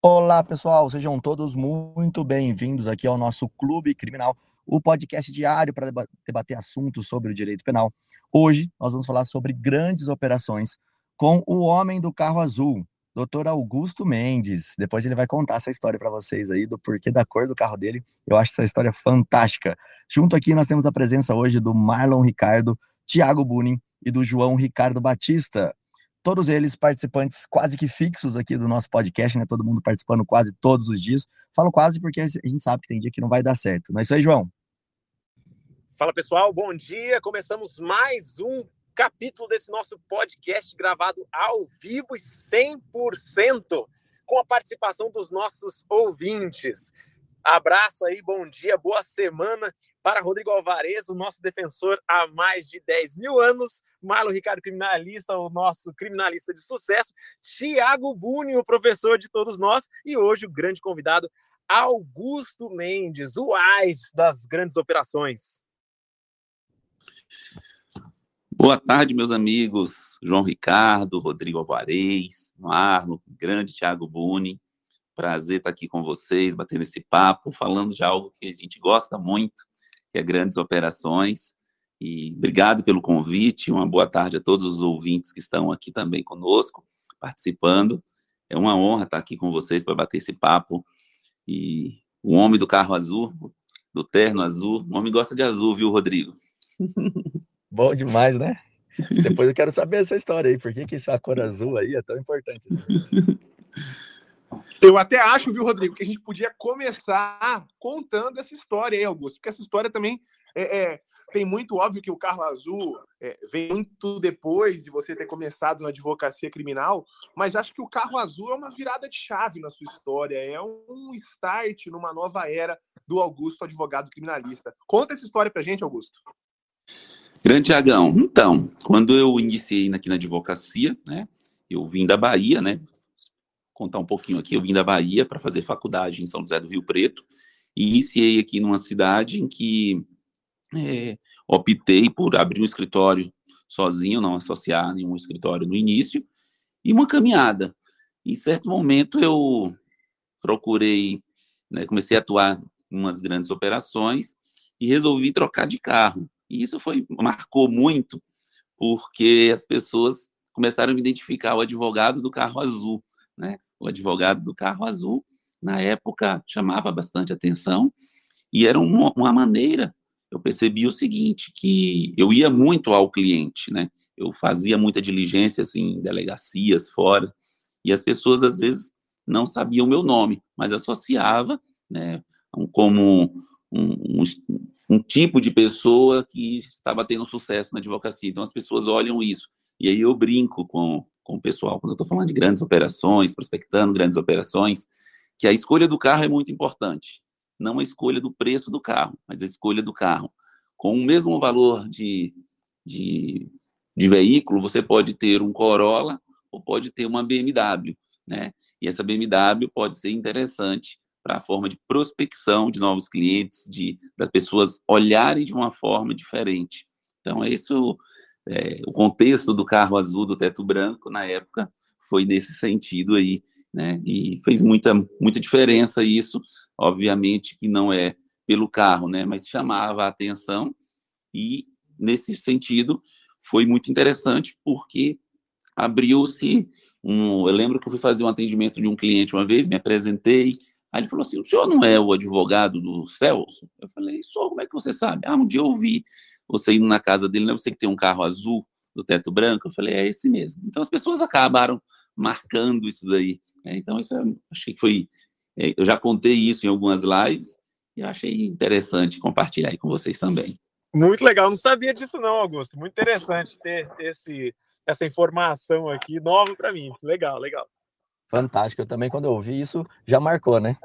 Olá, pessoal, sejam todos muito bem-vindos aqui ao nosso Clube Criminal, o podcast diário para debater assuntos sobre o direito penal. Hoje nós vamos falar sobre grandes operações com o homem do carro azul, Dr. Augusto Mendes. Depois ele vai contar essa história para vocês aí do porquê da cor do carro dele. Eu acho essa história fantástica. Junto aqui nós temos a presença hoje do Marlon Ricardo, Tiago Bunin e do João Ricardo Batista todos eles participantes quase que fixos aqui do nosso podcast, né? Todo mundo participando quase todos os dias. Falo quase porque a gente sabe que tem dia que não vai dar certo. Não é isso aí, João? Fala pessoal, bom dia. Começamos mais um capítulo desse nosso podcast gravado ao vivo e 100% com a participação dos nossos ouvintes. Abraço aí, bom dia, boa semana para Rodrigo Alvarez, o nosso defensor há mais de 10 mil anos, Marlon Ricardo, criminalista, o nosso criminalista de sucesso, Tiago Buni, o professor de todos nós, e hoje o grande convidado, Augusto Mendes, o AIS das grandes operações. Boa tarde, meus amigos, João Ricardo, Rodrigo Alvarez, Marlon, grande Tiago Buni. Prazer estar aqui com vocês, batendo esse papo, falando de algo que a gente gosta muito, que é grandes operações. E obrigado pelo convite. Uma boa tarde a todos os ouvintes que estão aqui também conosco, participando. É uma honra estar aqui com vocês para bater esse papo. E o homem do carro azul, do terno azul, o homem gosta de azul, viu, Rodrigo? Bom demais, né? Depois eu quero saber essa história aí, por que, que essa cor azul aí é tão importante? Eu até acho, viu, Rodrigo, que a gente podia começar contando essa história aí, Augusto, porque essa história também é, é tem muito óbvio que o carro azul é, vem muito depois de você ter começado na advocacia criminal, mas acho que o carro azul é uma virada de chave na sua história, é um start numa nova era do Augusto, advogado criminalista. Conta essa história pra gente, Augusto. Grande Tiagão, então, quando eu iniciei aqui na advocacia, né, eu vim da Bahia, né, contar um pouquinho aqui. Eu vim da Bahia para fazer faculdade em São José do Rio Preto e iniciei aqui numa cidade em que é, optei por abrir um escritório sozinho, não associar nenhum escritório no início, e uma caminhada. Em certo momento eu procurei, né, comecei a atuar em umas grandes operações e resolvi trocar de carro. E isso foi marcou muito, porque as pessoas começaram a me identificar o advogado do carro azul, né? O advogado do carro azul, na época chamava bastante atenção e era uma, uma maneira. Eu percebi o seguinte, que eu ia muito ao cliente, né? Eu fazia muita diligência assim, em delegacias fora e as pessoas às vezes não sabiam o meu nome, mas associava, né, como um, um, um, tipo de pessoa que estava tendo sucesso na advocacia. Então as pessoas olham isso. E aí eu brinco com, com o pessoal, quando eu estou falando de grandes operações, prospectando grandes operações, que a escolha do carro é muito importante. Não a escolha do preço do carro, mas a escolha do carro. Com o mesmo valor de, de, de veículo, você pode ter um Corolla ou pode ter uma BMW, né? E essa BMW pode ser interessante para a forma de prospecção de novos clientes, de das pessoas olharem de uma forma diferente. Então, é isso é, o contexto do carro azul do teto branco na época foi nesse sentido aí, né? E fez muita muita diferença isso, obviamente que não é pelo carro, né? Mas chamava a atenção e nesse sentido foi muito interessante porque abriu-se um. Eu lembro que eu fui fazer um atendimento de um cliente uma vez, me apresentei. Aí ele falou assim: o senhor não é o advogado do Celso? Eu falei: sou, como é que você sabe? Ah, um dia eu ouvi você indo na casa dele, não é você que tem um carro azul do teto branco? Eu falei, é esse mesmo. Então as pessoas acabaram marcando isso daí. Né? Então isso é, achei que foi, é, eu já contei isso em algumas lives e achei interessante compartilhar aí com vocês também. Muito legal, não sabia disso não, Augusto. Muito interessante ter esse, essa informação aqui nova para mim. Legal, legal. Fantástico. Eu também, quando eu ouvi isso, já marcou, né?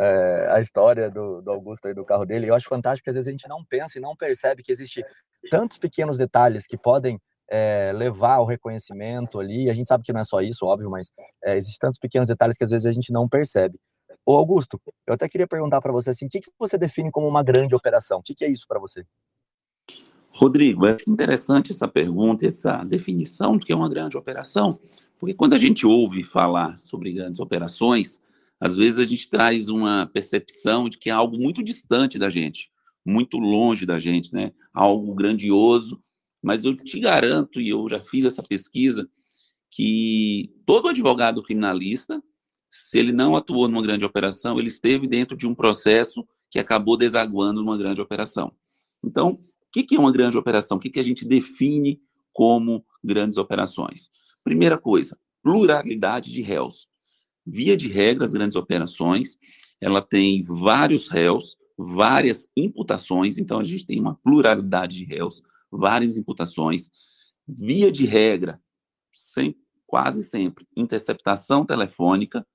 É, a história do, do Augusto e do carro dele. Eu acho fantástico que às vezes a gente não pensa e não percebe que existe tantos pequenos detalhes que podem é, levar ao reconhecimento ali. A gente sabe que não é só isso, óbvio, mas é, existem tantos pequenos detalhes que às vezes a gente não percebe. Ô Augusto, eu até queria perguntar para você assim, o que, que você define como uma grande operação? O que, que é isso para você? Rodrigo, é interessante essa pergunta, essa definição do que é uma grande operação, porque quando a gente ouve falar sobre grandes operações, às vezes a gente traz uma percepção de que é algo muito distante da gente, muito longe da gente, né? Algo grandioso, mas eu te garanto, e eu já fiz essa pesquisa, que todo advogado criminalista, se ele não atuou numa grande operação, ele esteve dentro de um processo que acabou desaguando numa grande operação. Então, o que é uma grande operação? O que a gente define como grandes operações? Primeira coisa, pluralidade de réus. Via de regra, as grandes operações, ela tem vários réus, várias imputações, então a gente tem uma pluralidade de réus, várias imputações. Via de regra, sempre, quase sempre, interceptação telefônica,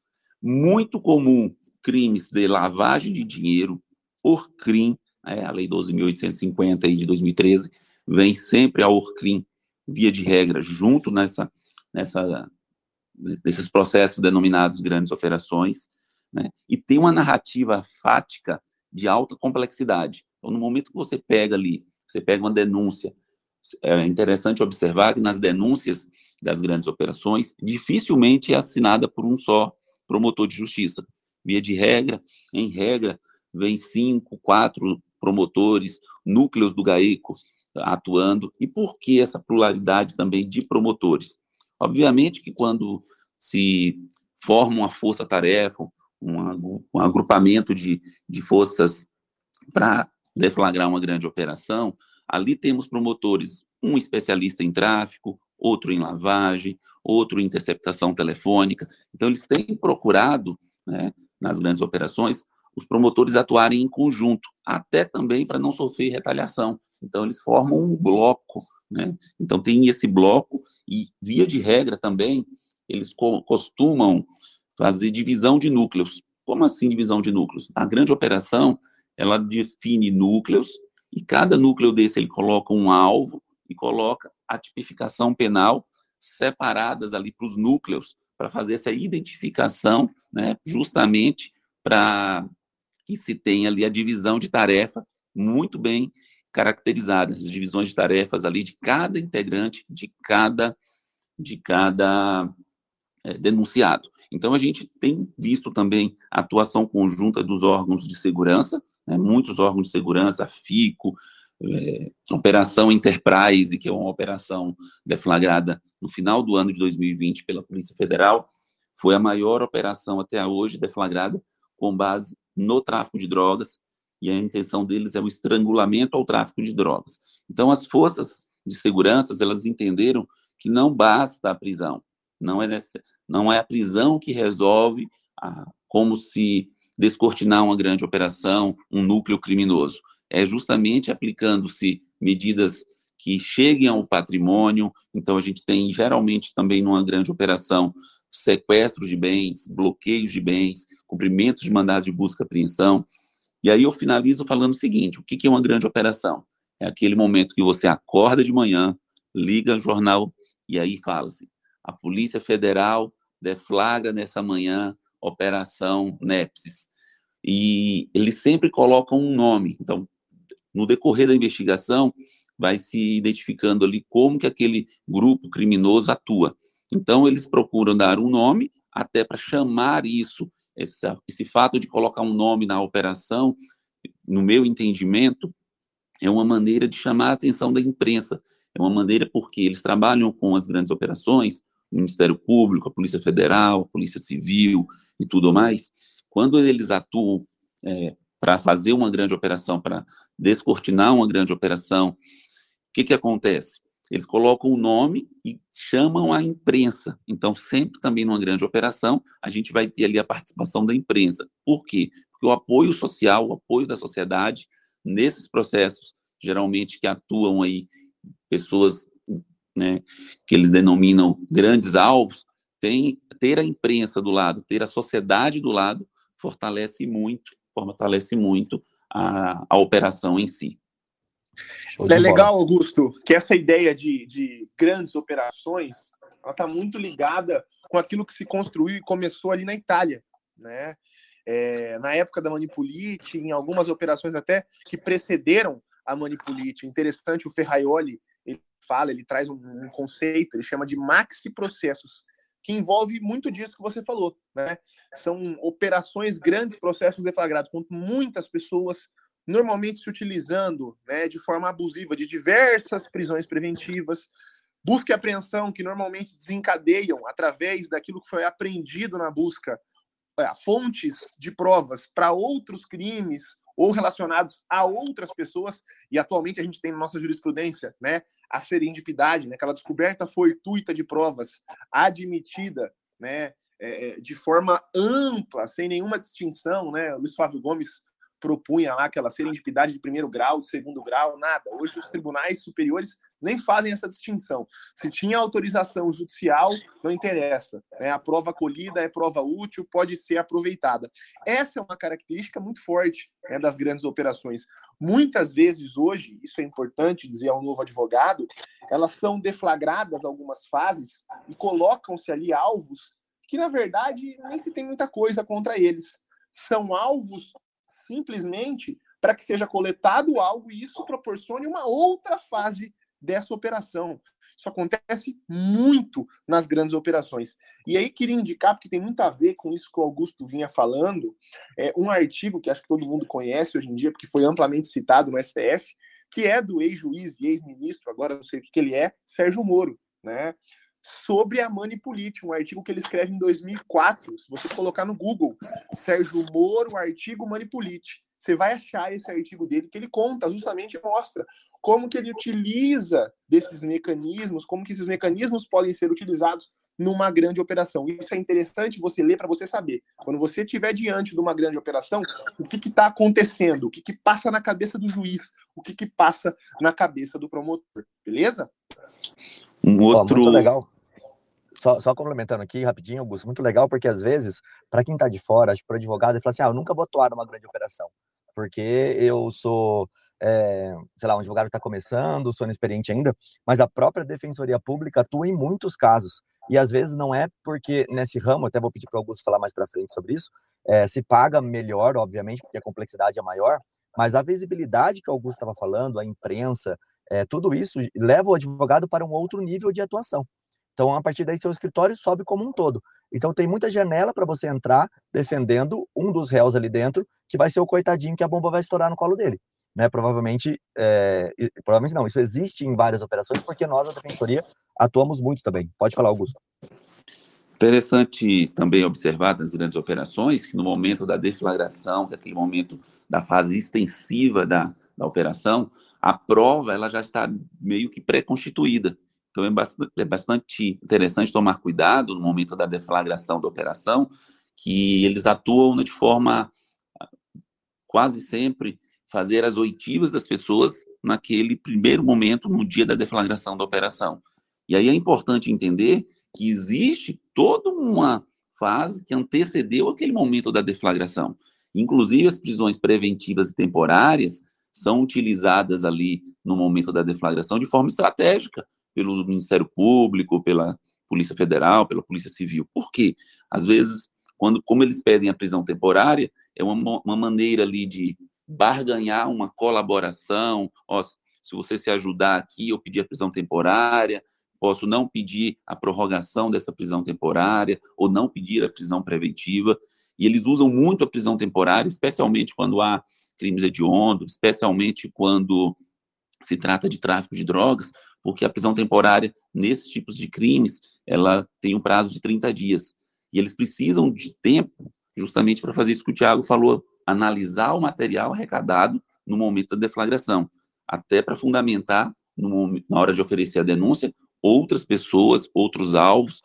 muito comum crimes de lavagem de dinheiro, ORCRIM, é, a Lei 12.850 de 2013, vem sempre a ORCRIM, via de regra, junto nessa, nessa, nesses processos denominados grandes operações, né? e tem uma narrativa fática de alta complexidade. Então, no momento que você pega ali, você pega uma denúncia, é interessante observar que nas denúncias das grandes operações, dificilmente é assinada por um só promotor de justiça. Via de regra, em regra, vem cinco, quatro promotores, núcleos do GAECO atuando. E por que essa pluralidade também de promotores? Obviamente que quando se forma uma força-tarefa, um, um, agrupamento de, de forças para deflagrar uma grande operação, ali temos promotores, um especialista em tráfico, outro em lavagem, outro em interceptação telefônica. Então, eles têm procurado, né, nas grandes operações, os promotores atuarem em conjunto, até também para não sofrer retaliação. Então, eles formam um bloco. Né? Então, tem esse bloco, e, via de regra também, eles co costumam fazer divisão de núcleos. Como assim divisão de núcleos? A grande operação, ela define núcleos, e cada núcleo desse ele coloca um alvo e coloca a tipificação penal separadas ali para os núcleos, para fazer essa identificação, né, justamente para que se tenha ali a divisão de tarefa muito bem caracterizada, as divisões de tarefas ali de cada integrante, de cada, de cada é, denunciado. Então, a gente tem visto também a atuação conjunta dos órgãos de segurança, né, muitos órgãos de segurança, FICO, é, Operação Enterprise, que é uma operação deflagrada no final do ano de 2020 pela Polícia Federal, foi a maior operação até hoje deflagrada com base no tráfico de drogas, e a intenção deles é o estrangulamento ao tráfico de drogas. Então, as forças de segurança, elas entenderam que não basta a prisão, não é, nessa, não é a prisão que resolve a, como se descortinar uma grande operação, um núcleo criminoso. É justamente aplicando-se medidas que cheguem ao patrimônio. Então, a gente tem, geralmente, também numa grande operação, sequestro de bens, bloqueios de bens, cumprimento de mandados de busca e apreensão. E aí eu finalizo falando o seguinte: o que é uma grande operação? É aquele momento que você acorda de manhã, liga o jornal e aí fala-se: a Polícia Federal deflagra nessa manhã Operação Nepsis. E eles sempre colocam um nome. Então, no decorrer da investigação, vai se identificando ali como que aquele grupo criminoso atua. Então, eles procuram dar um nome até para chamar isso, esse, esse fato de colocar um nome na operação, no meu entendimento, é uma maneira de chamar a atenção da imprensa. É uma maneira porque eles trabalham com as grandes operações, o Ministério Público, a Polícia Federal, a Polícia Civil e tudo mais. Quando eles atuam é, para fazer uma grande operação, para descortinar uma grande operação, o que, que acontece? Eles colocam o nome e chamam a imprensa. Então, sempre também numa grande operação, a gente vai ter ali a participação da imprensa. Por quê? Porque o apoio social, o apoio da sociedade nesses processos, geralmente que atuam aí pessoas né, que eles denominam grandes alvos, tem, ter a imprensa do lado, ter a sociedade do lado, fortalece muito, fortalece muito a, a operação em si. É legal, Augusto, que essa ideia de, de grandes operações ela está muito ligada com aquilo que se construiu e começou ali na Itália, né? É, na época da Manipulite, em algumas operações até que precederam a Manipulite. Interessante, o Ferraioli ele fala, ele traz um, um conceito, ele chama de maxi processos, que envolve muito disso que você falou, né? São operações, grandes processos deflagrados com muitas pessoas, normalmente se utilizando né, de forma abusiva de diversas prisões preventivas, busca e apreensão que normalmente desencadeiam através daquilo que foi aprendido na busca é, fontes de provas para outros crimes ou relacionados a outras pessoas, e atualmente a gente tem na nossa jurisprudência né, a serendipidade, né, aquela descoberta fortuita de provas admitida né, é, é, de forma ampla, sem nenhuma distinção. Né, Luiz Flávio Gomes propunha lá aquela serendipidade de primeiro grau, de segundo grau, nada. Hoje os tribunais superiores nem fazem essa distinção. Se tinha autorização judicial, não interessa. Né? A prova colhida é prova útil, pode ser aproveitada. Essa é uma característica muito forte né, das grandes operações. Muitas vezes hoje, isso é importante dizer ao novo advogado, elas são deflagradas algumas fases e colocam-se ali alvos que, na verdade, nem se tem muita coisa contra eles. São alvos simplesmente para que seja coletado algo e isso proporcione uma outra fase dessa operação. Isso acontece muito nas grandes operações. E aí queria indicar, porque tem muito a ver com isso que o Augusto vinha falando, é um artigo que acho que todo mundo conhece hoje em dia, porque foi amplamente citado no STF, que é do ex-juiz e ex-ministro, agora não sei o que ele é, Sérgio Moro, né? Sobre a Manipulite, um artigo que ele escreve em 2004. Se você colocar no Google, Sérgio Moro, artigo Manipulite, você vai achar esse artigo dele que ele conta, justamente mostra como que ele utiliza desses mecanismos, como que esses mecanismos podem ser utilizados numa grande operação. Isso é interessante você ler para você saber. Quando você estiver diante de uma grande operação, o que está acontecendo, o que, que passa na cabeça do juiz, o que, que passa na cabeça do promotor. Beleza? Um outro. Oh, muito legal. Só, só, complementando aqui rapidinho, Augusto, muito legal, porque às vezes, para quem está de fora, acho que para advogado, ele fala assim: ah, eu nunca vou atuar numa grande operação porque eu sou, é, sei lá, um advogado está começando, sou inexperiente ainda, mas a própria Defensoria Pública atua em muitos casos. E às vezes não é porque nesse ramo, até vou pedir para o Augusto falar mais para frente sobre isso, é, se paga melhor, obviamente, porque a complexidade é maior, mas a visibilidade que o Augusto estava falando, a imprensa, é, tudo isso leva o advogado para um outro nível de atuação. Então, a partir daí, seu escritório sobe como um todo. Então, tem muita janela para você entrar defendendo um dos réus ali dentro, que vai ser o coitadinho que a bomba vai estourar no colo dele. Né? Provavelmente, é, provavelmente não, isso existe em várias operações, porque nós, a Defensoria, atuamos muito também. Pode falar, Augusto. Interessante também observar nas grandes operações que no momento da deflagração, que é aquele momento da fase extensiva da, da operação, a prova ela já está meio que pré-constituída. Então é bastante, é bastante interessante tomar cuidado no momento da deflagração da operação, que eles atuam de forma quase sempre fazer as oitivas das pessoas naquele primeiro momento, no dia da deflagração da operação. E aí é importante entender que existe toda uma fase que antecedeu aquele momento da deflagração. Inclusive, as prisões preventivas e temporárias são utilizadas ali no momento da deflagração de forma estratégica, pelo Ministério Público, pela Polícia Federal, pela Polícia Civil. Por quê? Às vezes, quando, como eles pedem a prisão temporária, é uma, uma maneira ali de barganhar uma colaboração. Ó, se você se ajudar aqui, eu pedir a prisão temporária, posso não pedir a prorrogação dessa prisão temporária ou não pedir a prisão preventiva. E eles usam muito a prisão temporária, especialmente quando há crimes hediondos, especialmente quando se trata de tráfico de drogas, porque a prisão temporária nesses tipos de crimes, ela tem um prazo de 30 dias. E eles precisam de tempo justamente para fazer isso que o Tiago falou, analisar o material arrecadado no momento da deflagração, até para fundamentar, no, na hora de oferecer a denúncia, outras pessoas, outros alvos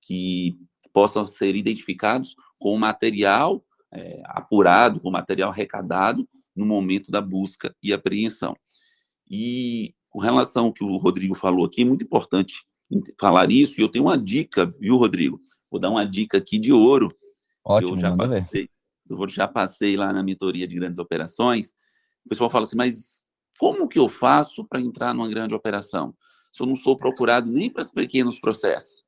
que possam ser identificados com o material é, apurado, com o material arrecadado no momento da busca e apreensão. E com relação ao que o Rodrigo falou aqui, é muito importante falar isso, e eu tenho uma dica, viu, Rodrigo? Vou dar uma dica aqui de ouro. Ótimo, eu já passei, eu já passei lá na mentoria de grandes operações. O pessoal fala assim, mas como que eu faço para entrar numa grande operação? Se eu não sou procurado nem para os pequenos processos.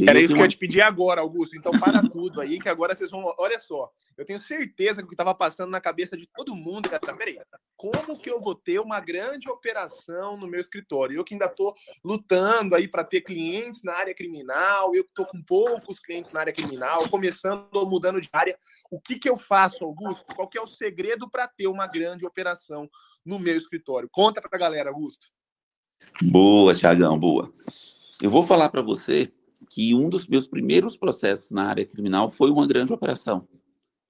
Era isso que eu ia te pedir agora, Augusto. Então, para tudo aí, que agora vocês vão. Olha só, eu tenho certeza que o que estava passando na cabeça de todo mundo. Cara, peraí, como que eu vou ter uma grande operação no meu escritório? Eu que ainda estou lutando aí para ter clientes na área criminal, eu que estou com poucos clientes na área criminal, começando ou mudando de área. O que, que eu faço, Augusto? Qual que é o segredo para ter uma grande operação no meu escritório? Conta para a galera, Augusto. Boa, Thiagão, boa. Eu vou falar para você que um dos meus primeiros processos na área criminal foi uma grande operação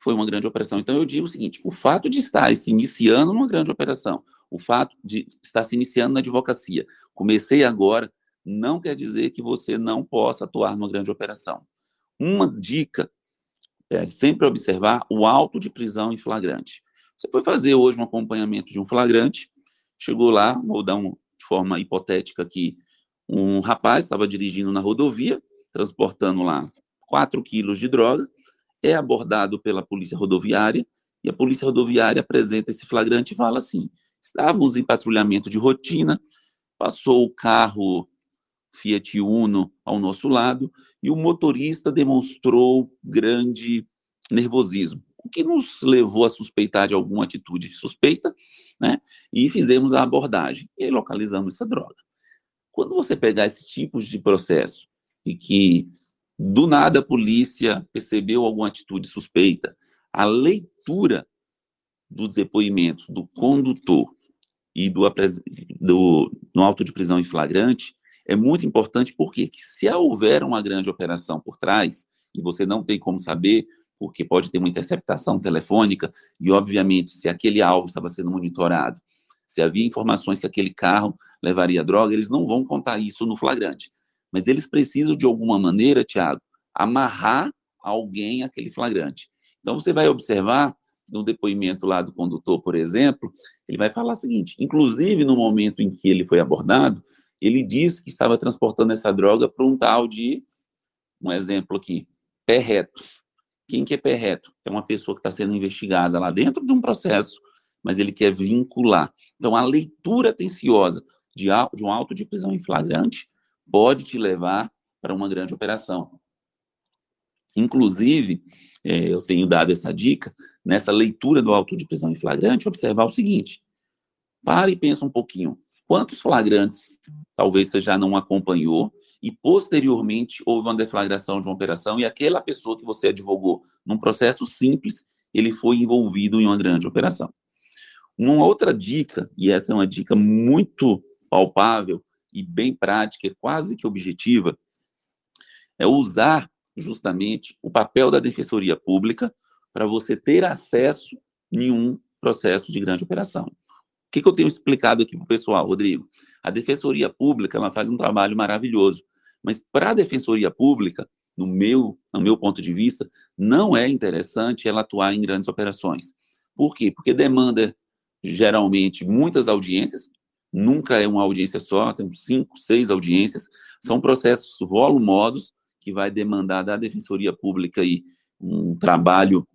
foi uma grande operação. Então, eu digo o seguinte: o fato de estar se iniciando numa grande operação, o fato de estar se iniciando na advocacia, comecei agora, não quer dizer que você não possa atuar numa grande operação. Uma dica é sempre observar o auto de prisão em flagrante. Você foi fazer hoje um acompanhamento de um flagrante, chegou lá, vou dar um, de forma hipotética aqui, um rapaz estava dirigindo na rodovia, transportando lá 4 quilos de droga, é abordado pela polícia rodoviária e a polícia rodoviária apresenta esse flagrante e fala assim: estávamos em patrulhamento de rotina, passou o carro Fiat Uno ao nosso lado e o motorista demonstrou grande nervosismo, o que nos levou a suspeitar de alguma atitude suspeita, né? E fizemos a abordagem e localizamos essa droga. Quando você pegar esses tipos de processo e que do nada a polícia percebeu alguma atitude suspeita. A leitura dos depoimentos do condutor e do, do no auto de prisão em flagrante é muito importante porque se houver uma grande operação por trás e você não tem como saber porque pode ter uma interceptação telefônica e obviamente se aquele alvo estava sendo monitorado, se havia informações que aquele carro levaria droga, eles não vão contar isso no flagrante mas eles precisam, de alguma maneira, Tiago, amarrar alguém àquele flagrante. Então, você vai observar no depoimento lá do condutor, por exemplo, ele vai falar o seguinte: inclusive no momento em que ele foi abordado, ele disse que estava transportando essa droga para um tal de, um exemplo aqui, pé reto. Quem que é pé reto? É uma pessoa que está sendo investigada lá dentro de um processo, mas ele quer vincular. Então, a leitura atenciosa de, de um auto de prisão em flagrante pode te levar para uma grande operação. Inclusive, é, eu tenho dado essa dica, nessa leitura do auto de prisão em flagrante, observar o seguinte: pare e pensa um pouquinho. Quantos flagrantes talvez você já não acompanhou e posteriormente houve uma deflagração de uma operação e aquela pessoa que você advogou num processo simples, ele foi envolvido em uma grande operação. Uma outra dica, e essa é uma dica muito palpável, e bem prática, quase que objetiva, é usar justamente o papel da defensoria pública para você ter acesso em um processo de grande operação. O que, que eu tenho explicado aqui para o pessoal, Rodrigo? A defensoria pública ela faz um trabalho maravilhoso, mas para a defensoria pública, no meu, no meu ponto de vista, não é interessante ela atuar em grandes operações. Por quê? Porque demanda geralmente muitas audiências, nunca é uma audiência só, temos cinco, seis audiências, são processos volumosos que vai demandar da Defensoria Pública aí um trabalho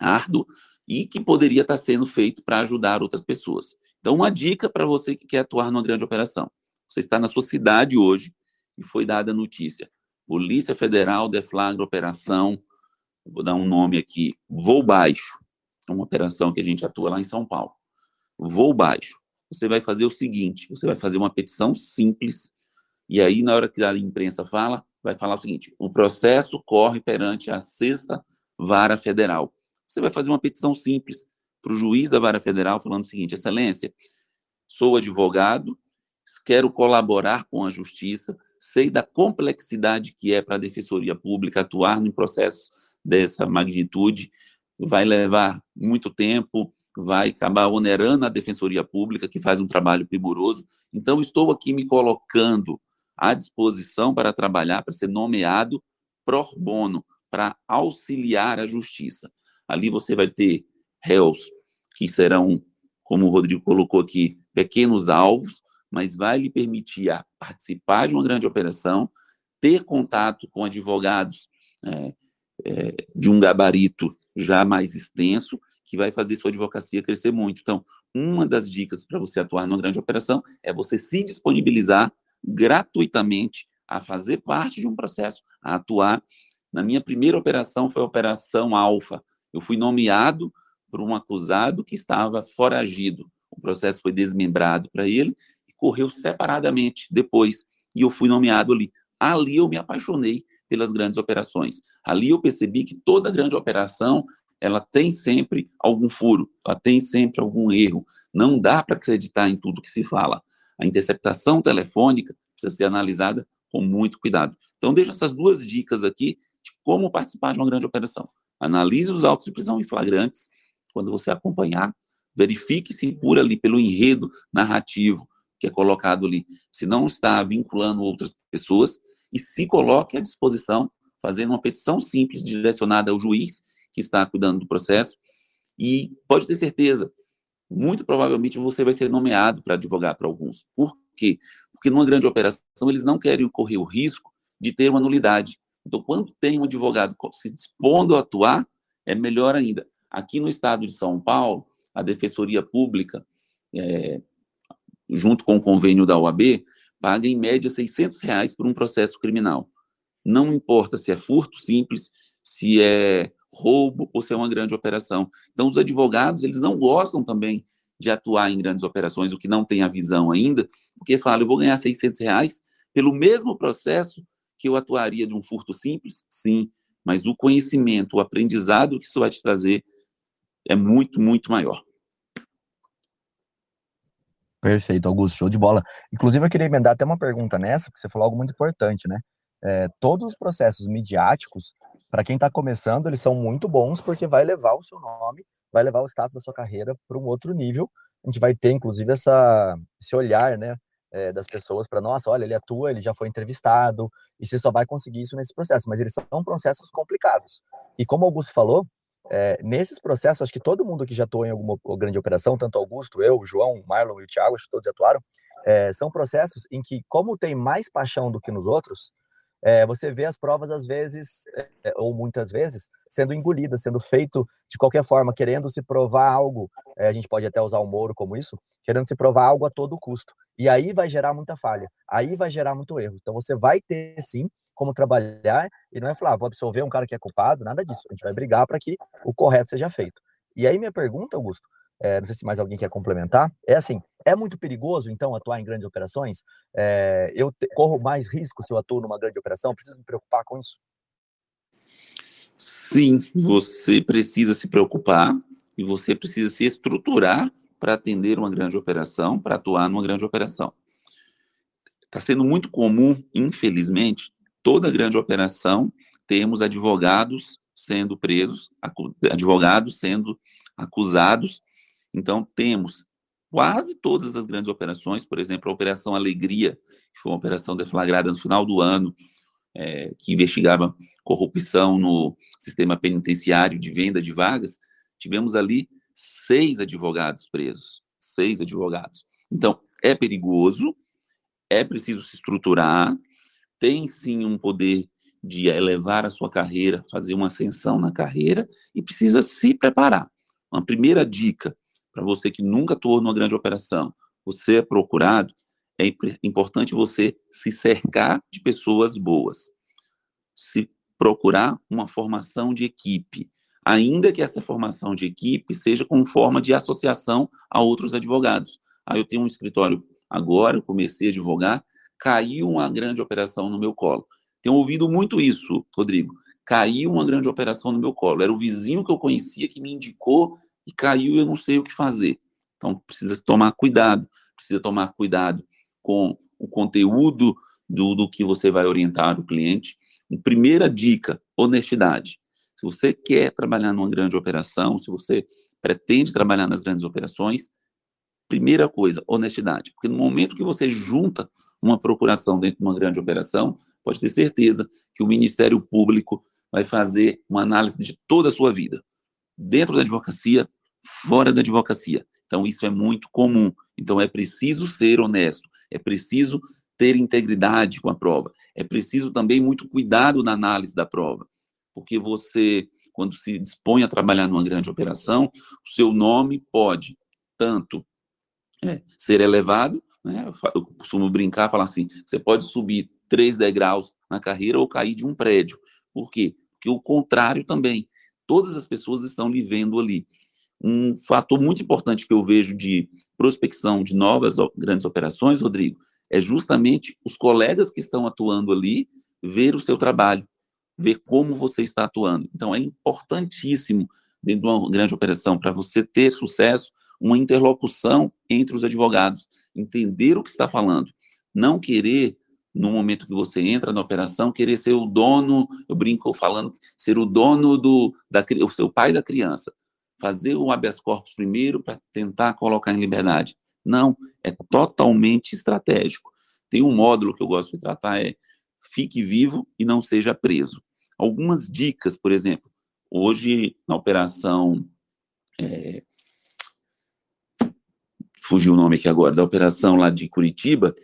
árduo e que poderia estar sendo feito para ajudar outras pessoas. Então, uma dica para você que quer atuar numa grande operação. Você está na sua cidade hoje e foi dada a notícia. Polícia Federal deflagra operação, vou dar um nome aqui, Voo Baixo. É uma operação que a gente atua lá em São Paulo. Voo Baixo você vai fazer o seguinte: você vai fazer uma petição simples, e aí, na hora que a imprensa fala, vai falar o seguinte: o processo corre perante a sexta vara federal. Você vai fazer uma petição simples para o juiz da vara federal, falando o seguinte: Excelência, sou advogado, quero colaborar com a justiça, sei da complexidade que é para a defensoria pública atuar em processos dessa magnitude, vai levar muito tempo, vai acabar onerando a Defensoria Pública, que faz um trabalho primoroso. Então, estou aqui me colocando à disposição para trabalhar, para ser nomeado pro bono, para auxiliar a justiça. Ali você vai ter réus que serão, como o Rodrigo colocou aqui, pequenos alvos, mas vai lhe permitir participar de uma grande operação, ter contato com advogados é, é, de um gabarito já mais extenso que vai fazer sua advocacia crescer muito. Então, uma das dicas para você atuar numa grande operação é você se disponibilizar gratuitamente a fazer parte de um processo, a atuar. Na minha primeira operação foi a Operação Alfa. Eu fui nomeado por um acusado que estava foragido. o processo foi desmembrado para ele e correu separadamente depois. E eu fui nomeado ali. Ali eu me apaixonei pelas grandes operações. Ali eu percebi que toda grande operação ela tem sempre algum furo, ela tem sempre algum erro. Não dá para acreditar em tudo que se fala. A interceptação telefônica precisa ser analisada com muito cuidado. Então, deixo essas duas dicas aqui de como participar de uma grande operação. Analise os autos de prisão em flagrantes. Quando você acompanhar, verifique se por ali, pelo enredo narrativo que é colocado ali, se não está vinculando outras pessoas e se coloque à disposição, fazendo uma petição simples direcionada ao juiz que está cuidando do processo. E pode ter certeza, muito provavelmente você vai ser nomeado para advogar para alguns. Por quê? Porque numa grande operação eles não querem correr o risco de ter uma nulidade. Então, quando tem um advogado se dispondo a atuar, é melhor ainda. Aqui no estado de São Paulo, a Defensoria Pública, é, junto com o convênio da OAB, paga em média 600 reais por um processo criminal. Não importa se é furto simples, se é roubo ou se é uma grande operação. Então, os advogados, eles não gostam também de atuar em grandes operações, o que não tem a visão ainda, porque fala, eu vou ganhar 600 reais pelo mesmo processo que eu atuaria de um furto simples? Sim, mas o conhecimento, o aprendizado que isso vai te trazer é muito, muito maior. Perfeito, Augusto, show de bola. Inclusive, eu queria emendar até uma pergunta nessa, porque você falou algo muito importante, né? É, todos os processos midiáticos, para quem está começando, eles são muito bons, porque vai levar o seu nome, vai levar o status da sua carreira para um outro nível. A gente vai ter, inclusive, essa, esse olhar, né? É, das pessoas para, nossa, olha, ele atua, ele já foi entrevistado, e você só vai conseguir isso nesse processo. Mas eles são processos complicados. E como o Augusto falou, é, nesses processos, acho que todo mundo que já atuou em alguma grande operação, tanto Augusto, eu, João, Marlon e o Thiago, acho que todos atuaram, é, são processos em que, como tem mais paixão do que nos outros, é, você vê as provas, às vezes, ou muitas vezes, sendo engolidas, sendo feito de qualquer forma, querendo se provar algo, a gente pode até usar o Moro como isso, querendo se provar algo a todo custo. E aí vai gerar muita falha, aí vai gerar muito erro. Então você vai ter, sim, como trabalhar e não é falar, ah, vou absolver um cara que é culpado, nada disso. A gente vai brigar para que o correto seja feito. E aí minha pergunta, Augusto, é, não sei se mais alguém quer complementar, é assim, é muito perigoso, então, atuar em grandes operações? É, eu te, corro mais risco se eu atuo numa grande operação? Preciso me preocupar com isso? Sim, você precisa se preocupar e você precisa se estruturar para atender uma grande operação, para atuar numa grande operação. Está sendo muito comum, infelizmente, toda grande operação, temos advogados sendo presos, advogados sendo acusados. Então, temos quase todas as grandes operações, por exemplo, a Operação Alegria, que foi uma operação deflagrada no final do ano, é, que investigava corrupção no sistema penitenciário de venda de vagas, tivemos ali seis advogados presos. Seis advogados. Então, é perigoso, é preciso se estruturar, tem sim um poder de elevar a sua carreira, fazer uma ascensão na carreira e precisa se preparar. Uma primeira dica para você que nunca atuou numa grande operação, você é procurado, é importante você se cercar de pessoas boas. Se procurar uma formação de equipe, ainda que essa formação de equipe seja com forma de associação a outros advogados. Ah, eu tenho um escritório agora, eu comecei a advogar, caiu uma grande operação no meu colo. Tenho ouvido muito isso, Rodrigo. Caiu uma grande operação no meu colo. Era o vizinho que eu conhecia que me indicou e caiu e eu não sei o que fazer. Então, precisa tomar cuidado. Precisa tomar cuidado com o conteúdo do, do que você vai orientar o cliente. Primeira dica: honestidade. Se você quer trabalhar numa grande operação, se você pretende trabalhar nas grandes operações, primeira coisa, honestidade. Porque no momento que você junta uma procuração dentro de uma grande operação, pode ter certeza que o Ministério Público vai fazer uma análise de toda a sua vida, dentro da advocacia, fora da advocacia. Então, isso é muito comum. Então, é preciso ser honesto, é preciso ter integridade com a prova, é preciso também muito cuidado na análise da prova, porque você, quando se dispõe a trabalhar numa grande operação, o seu nome pode tanto é, ser elevado, né? Eu costumo brincar, falar assim: você pode subir três degraus na carreira ou cair de um prédio. Por quê? Porque o contrário também. Todas as pessoas estão lhe vendo ali. Um fator muito importante que eu vejo de prospecção de novas grandes operações, Rodrigo, é justamente os colegas que estão atuando ali ver o seu trabalho, ver como você está atuando. Então, é importantíssimo, dentro de uma grande operação, para você ter sucesso, uma interlocução entre os advogados, entender o que está falando, não querer no momento que você entra na operação, querer ser o dono, eu brinco falando, ser o dono do da, o seu pai da criança, fazer o habeas corpus primeiro para tentar colocar em liberdade. Não, é totalmente estratégico. Tem um módulo que eu gosto de tratar é fique vivo e não seja preso. Algumas dicas, por exemplo, hoje na operação é, fugiu o nome aqui agora, da operação lá de Curitiba,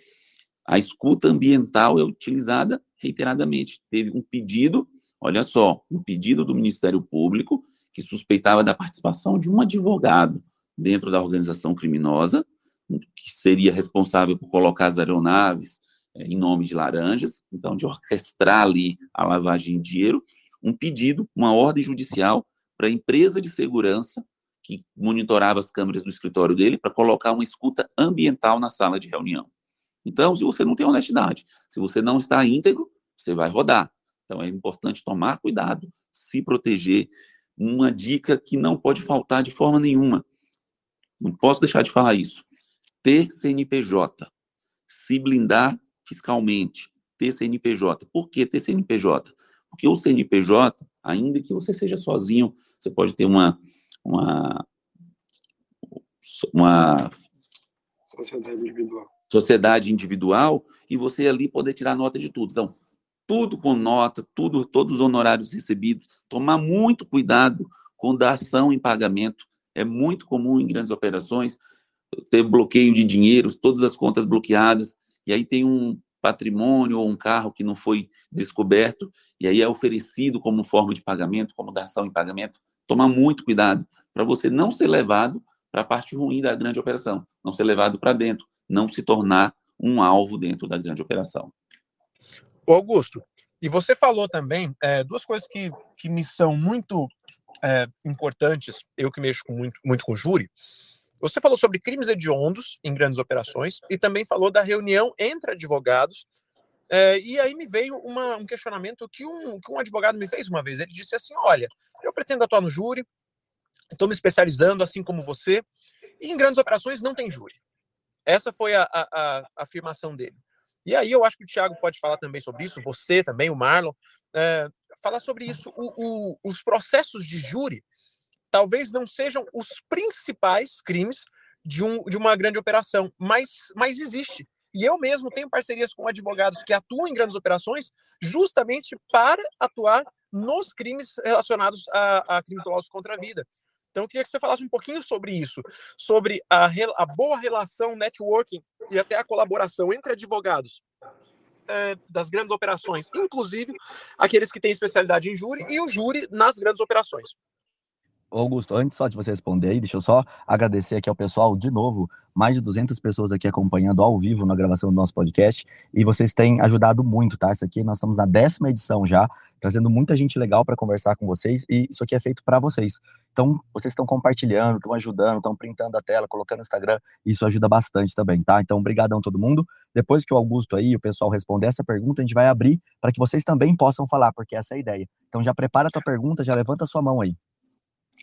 a escuta ambiental é utilizada reiteradamente. Teve um pedido, olha só, um pedido do Ministério Público que suspeitava da participação de um advogado dentro da organização criminosa, que seria responsável por colocar as aeronaves é, em nome de laranjas, então de orquestrar ali a lavagem de dinheiro, um pedido, uma ordem judicial para a empresa de segurança que monitorava as câmeras do escritório dele para colocar uma escuta ambiental na sala de reunião. Então, se você não tem honestidade, se você não está íntegro, você vai rodar. Então, é importante tomar cuidado, se proteger. Uma dica que não pode faltar de forma nenhuma. Não posso deixar de falar isso. Ter CNPJ. Se blindar fiscalmente. Ter CNPJ. Por que ter CNPJ? Porque o CNPJ, ainda que você seja sozinho, você pode ter uma. uma uma sociedade individual sociedade individual e você ali poder tirar nota de tudo. Então, tudo com nota, tudo, todos os honorários recebidos, tomar muito cuidado com dação em pagamento. É muito comum em grandes operações ter bloqueio de dinheiro, todas as contas bloqueadas, e aí tem um patrimônio ou um carro que não foi descoberto, e aí é oferecido como forma de pagamento, como dação em pagamento. Tomar muito cuidado para você não ser levado para a parte ruim da grande operação, não ser levado para dentro, não se tornar um alvo dentro da grande operação. Augusto, e você falou também é, duas coisas que, que me são muito é, importantes, eu que mexo muito, muito com júri. Você falou sobre crimes hediondos em grandes operações e também falou da reunião entre advogados. É, e aí me veio uma, um questionamento que um, que um advogado me fez uma vez. Ele disse assim: Olha, eu pretendo atuar no júri, estou me especializando assim como você, e em grandes operações não tem júri. Essa foi a, a, a, afirmação dele. E aí eu acho que o Thiago pode falar também sobre isso, você também, o Marlon, é, falar sobre isso. O, o, os processos de júri talvez não sejam os principais crimes de, um, de uma grande operação, mas, mas existe. E eu mesmo tenho parcerias com advogados que atuam em grandes operações justamente para atuar nos crimes relacionados a, a crimes dolosos contra a vida. Então, eu queria que você falasse um pouquinho sobre isso, sobre a, a boa relação networking e até a colaboração entre advogados é, das grandes operações, inclusive aqueles que têm especialidade em júri e o júri nas grandes operações. Augusto, antes só de você responder aí, deixa eu só agradecer aqui ao pessoal de novo, mais de 200 pessoas aqui acompanhando ao vivo na gravação do nosso podcast, e vocês têm ajudado muito, tá? Isso aqui nós estamos na décima edição já, trazendo muita gente legal para conversar com vocês, e isso aqui é feito para vocês. Então, vocês estão compartilhando, estão ajudando, estão printando a tela, colocando no Instagram, isso ajuda bastante também, tá? Então, obrigadão todo mundo. Depois que o Augusto aí, o pessoal responder essa pergunta, a gente vai abrir para que vocês também possam falar, porque essa é a ideia. Então, já prepara a tua pergunta, já levanta a sua mão aí.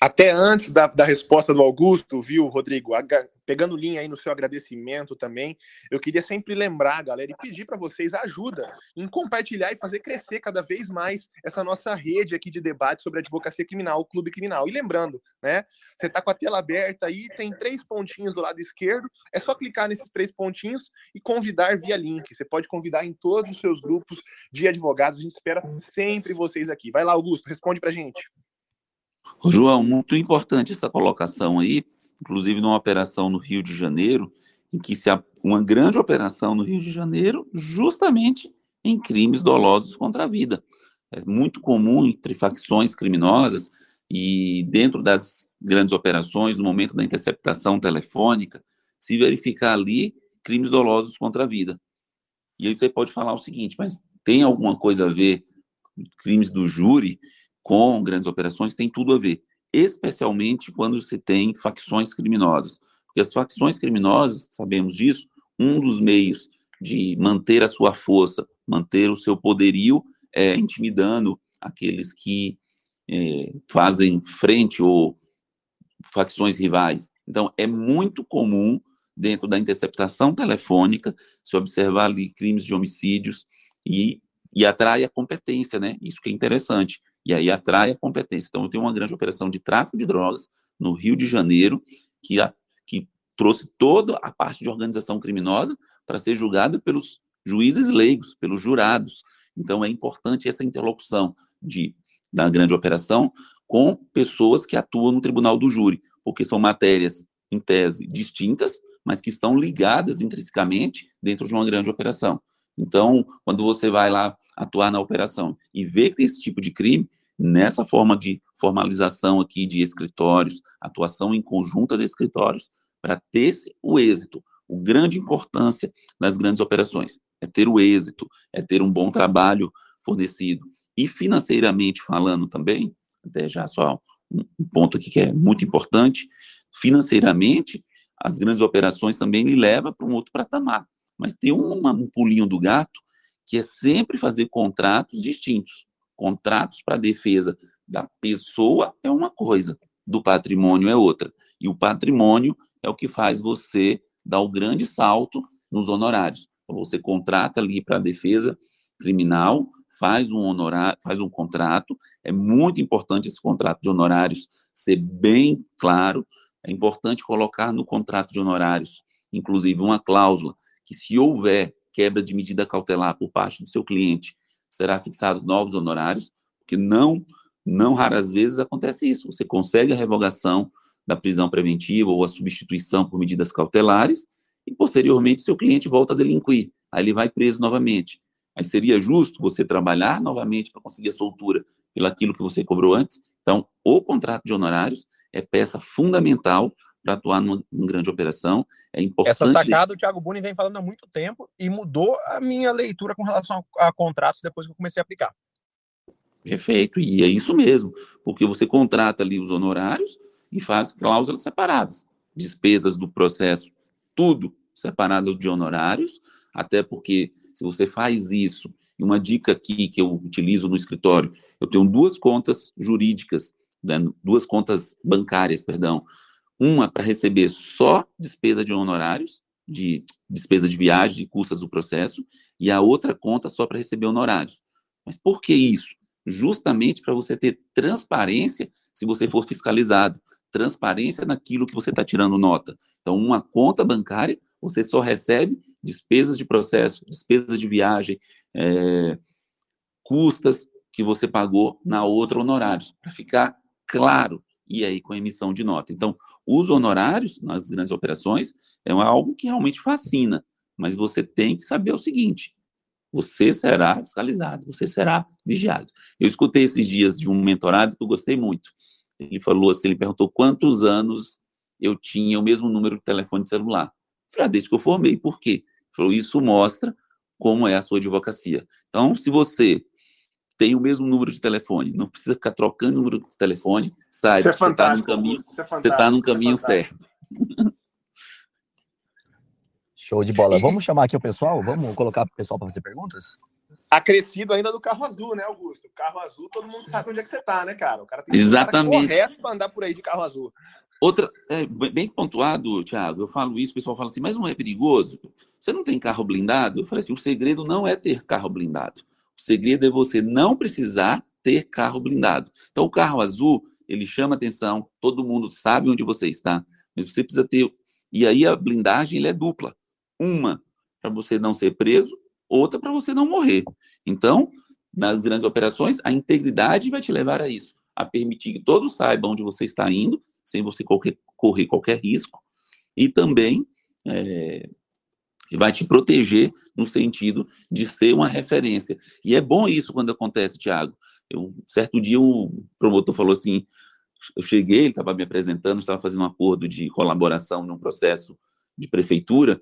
Até antes da, da resposta do Augusto, viu, Rodrigo? pegando linha aí no seu agradecimento também, eu queria sempre lembrar, galera, e pedir para vocês ajuda em compartilhar e fazer crescer cada vez mais essa nossa rede aqui de debate sobre advocacia criminal, o Clube Criminal. E lembrando, né? Você está com a tela aberta aí, tem três pontinhos do lado esquerdo, é só clicar nesses três pontinhos e convidar via link. Você pode convidar em todos os seus grupos de advogados. A gente espera sempre vocês aqui. Vai lá, Augusto, responde para gente. João, muito importante essa colocação aí, inclusive numa operação no Rio de Janeiro, em que se uma grande operação no Rio de Janeiro, justamente em crimes dolosos contra a vida. É muito comum entre facções criminosas e dentro das grandes operações, no momento da interceptação telefônica, se verificar ali crimes dolosos contra a vida. E aí você pode falar o seguinte, mas tem alguma coisa a ver crimes do júri com grandes operações tem tudo a ver. especialmente quando se tem facções criminosas. Porque as facções criminosas, sabemos disso, um dos meios de manter a sua força, manter o seu poderio, é intimidando aqueles que é, fazem frente ou facções rivais. Então, é muito comum, dentro da interceptação telefônica, se observar ali crimes de homicídios e, e atrai a competência, né? Isso que é interessante. E aí atrai a competência. Então, eu tenho uma grande operação de tráfico de drogas no Rio de Janeiro, que, a, que trouxe toda a parte de organização criminosa para ser julgada pelos juízes leigos, pelos jurados. Então, é importante essa interlocução de, da grande operação com pessoas que atuam no tribunal do júri, porque são matérias, em tese, distintas, mas que estão ligadas intrinsecamente dentro de uma grande operação. Então, quando você vai lá atuar na operação e vê que tem esse tipo de crime, nessa forma de formalização aqui de escritórios, atuação em conjunta de escritórios, para ter o êxito, a grande importância das grandes operações é ter o êxito, é ter um bom trabalho fornecido. E financeiramente falando também, até já só um ponto aqui que é muito importante, financeiramente, as grandes operações também lhe levam para um outro patamar. Mas tem um, pulinho do gato, que é sempre fazer contratos distintos. Contratos para defesa da pessoa é uma coisa, do patrimônio é outra. E o patrimônio é o que faz você dar o grande salto nos honorários. Então, você contrata ali para a defesa criminal, faz um honorário, faz um contrato. É muito importante esse contrato de honorários ser bem claro. É importante colocar no contrato de honorários, inclusive, uma cláusula que, se houver quebra de medida cautelar por parte do seu cliente, será fixado novos honorários, porque não, não raras vezes acontece isso. Você consegue a revogação da prisão preventiva ou a substituição por medidas cautelares e, posteriormente, seu cliente volta a delinquir. Aí ele vai preso novamente. Mas seria justo você trabalhar novamente para conseguir a soltura pelo aquilo que você cobrou antes? Então, o contrato de honorários é peça fundamental para atuar numa, numa, grande operação. É importante. Essa sacada o Thiago Buni vem falando há muito tempo e mudou a minha leitura com relação a, a contratos depois que eu comecei a aplicar. Perfeito, e é isso mesmo, porque você contrata ali os honorários e faz cláusulas separadas, despesas do processo, tudo separado de honorários, até porque se você faz isso, e uma dica aqui que eu utilizo no escritório, eu tenho duas contas jurídicas, né, duas contas bancárias, perdão, uma para receber só despesa de honorários, de despesa de viagem, de custas do processo, e a outra conta só para receber honorários. Mas por que isso? Justamente para você ter transparência se você for fiscalizado, transparência naquilo que você está tirando nota. Então, uma conta bancária, você só recebe despesas de processo, despesas de viagem, é, custas que você pagou na outra honorários, para ficar claro e aí com emissão de nota. Então, os honorários nas grandes operações é algo que realmente fascina, mas você tem que saber o seguinte: você será fiscalizado, você será vigiado. Eu escutei esses dias de um mentorado que eu gostei muito. Ele falou assim, ele perguntou quantos anos eu tinha o mesmo número de telefone de celular. Eu falei, ah, desde que eu formei. Por quê? Ele falou, isso mostra como é a sua advocacia. Então, se você tem o mesmo número de telefone, não precisa ficar trocando o número de telefone, sai, é você está no caminho, é você está no é caminho certo. Show de bola. Vamos chamar aqui o pessoal? Vamos colocar o pessoal para fazer perguntas? acrescido ainda do carro azul, né, Augusto? O carro azul, todo mundo sabe onde é que você tá, né, cara? O cara tem Exatamente. Um correto para andar por aí de carro azul. Outra, é, bem pontuado, Thiago, eu falo isso, o pessoal fala assim, mas não é perigoso? Você não tem carro blindado? Eu falei assim, o segredo não é ter carro blindado. O segredo é você não precisar ter carro blindado. Então, o carro azul, ele chama atenção, todo mundo sabe onde você está, mas você precisa ter... E aí a blindagem, é dupla. Uma, para você não ser preso, outra para você não morrer. Então, nas grandes operações, a integridade vai te levar a isso, a permitir que todos saibam onde você está indo, sem você qualquer, correr qualquer risco, e também é, vai te proteger no sentido de ser uma referência. E é bom isso quando acontece, Tiago. Um certo dia o promotor falou assim, eu cheguei, ele estava me apresentando, estava fazendo um acordo de colaboração num processo de prefeitura,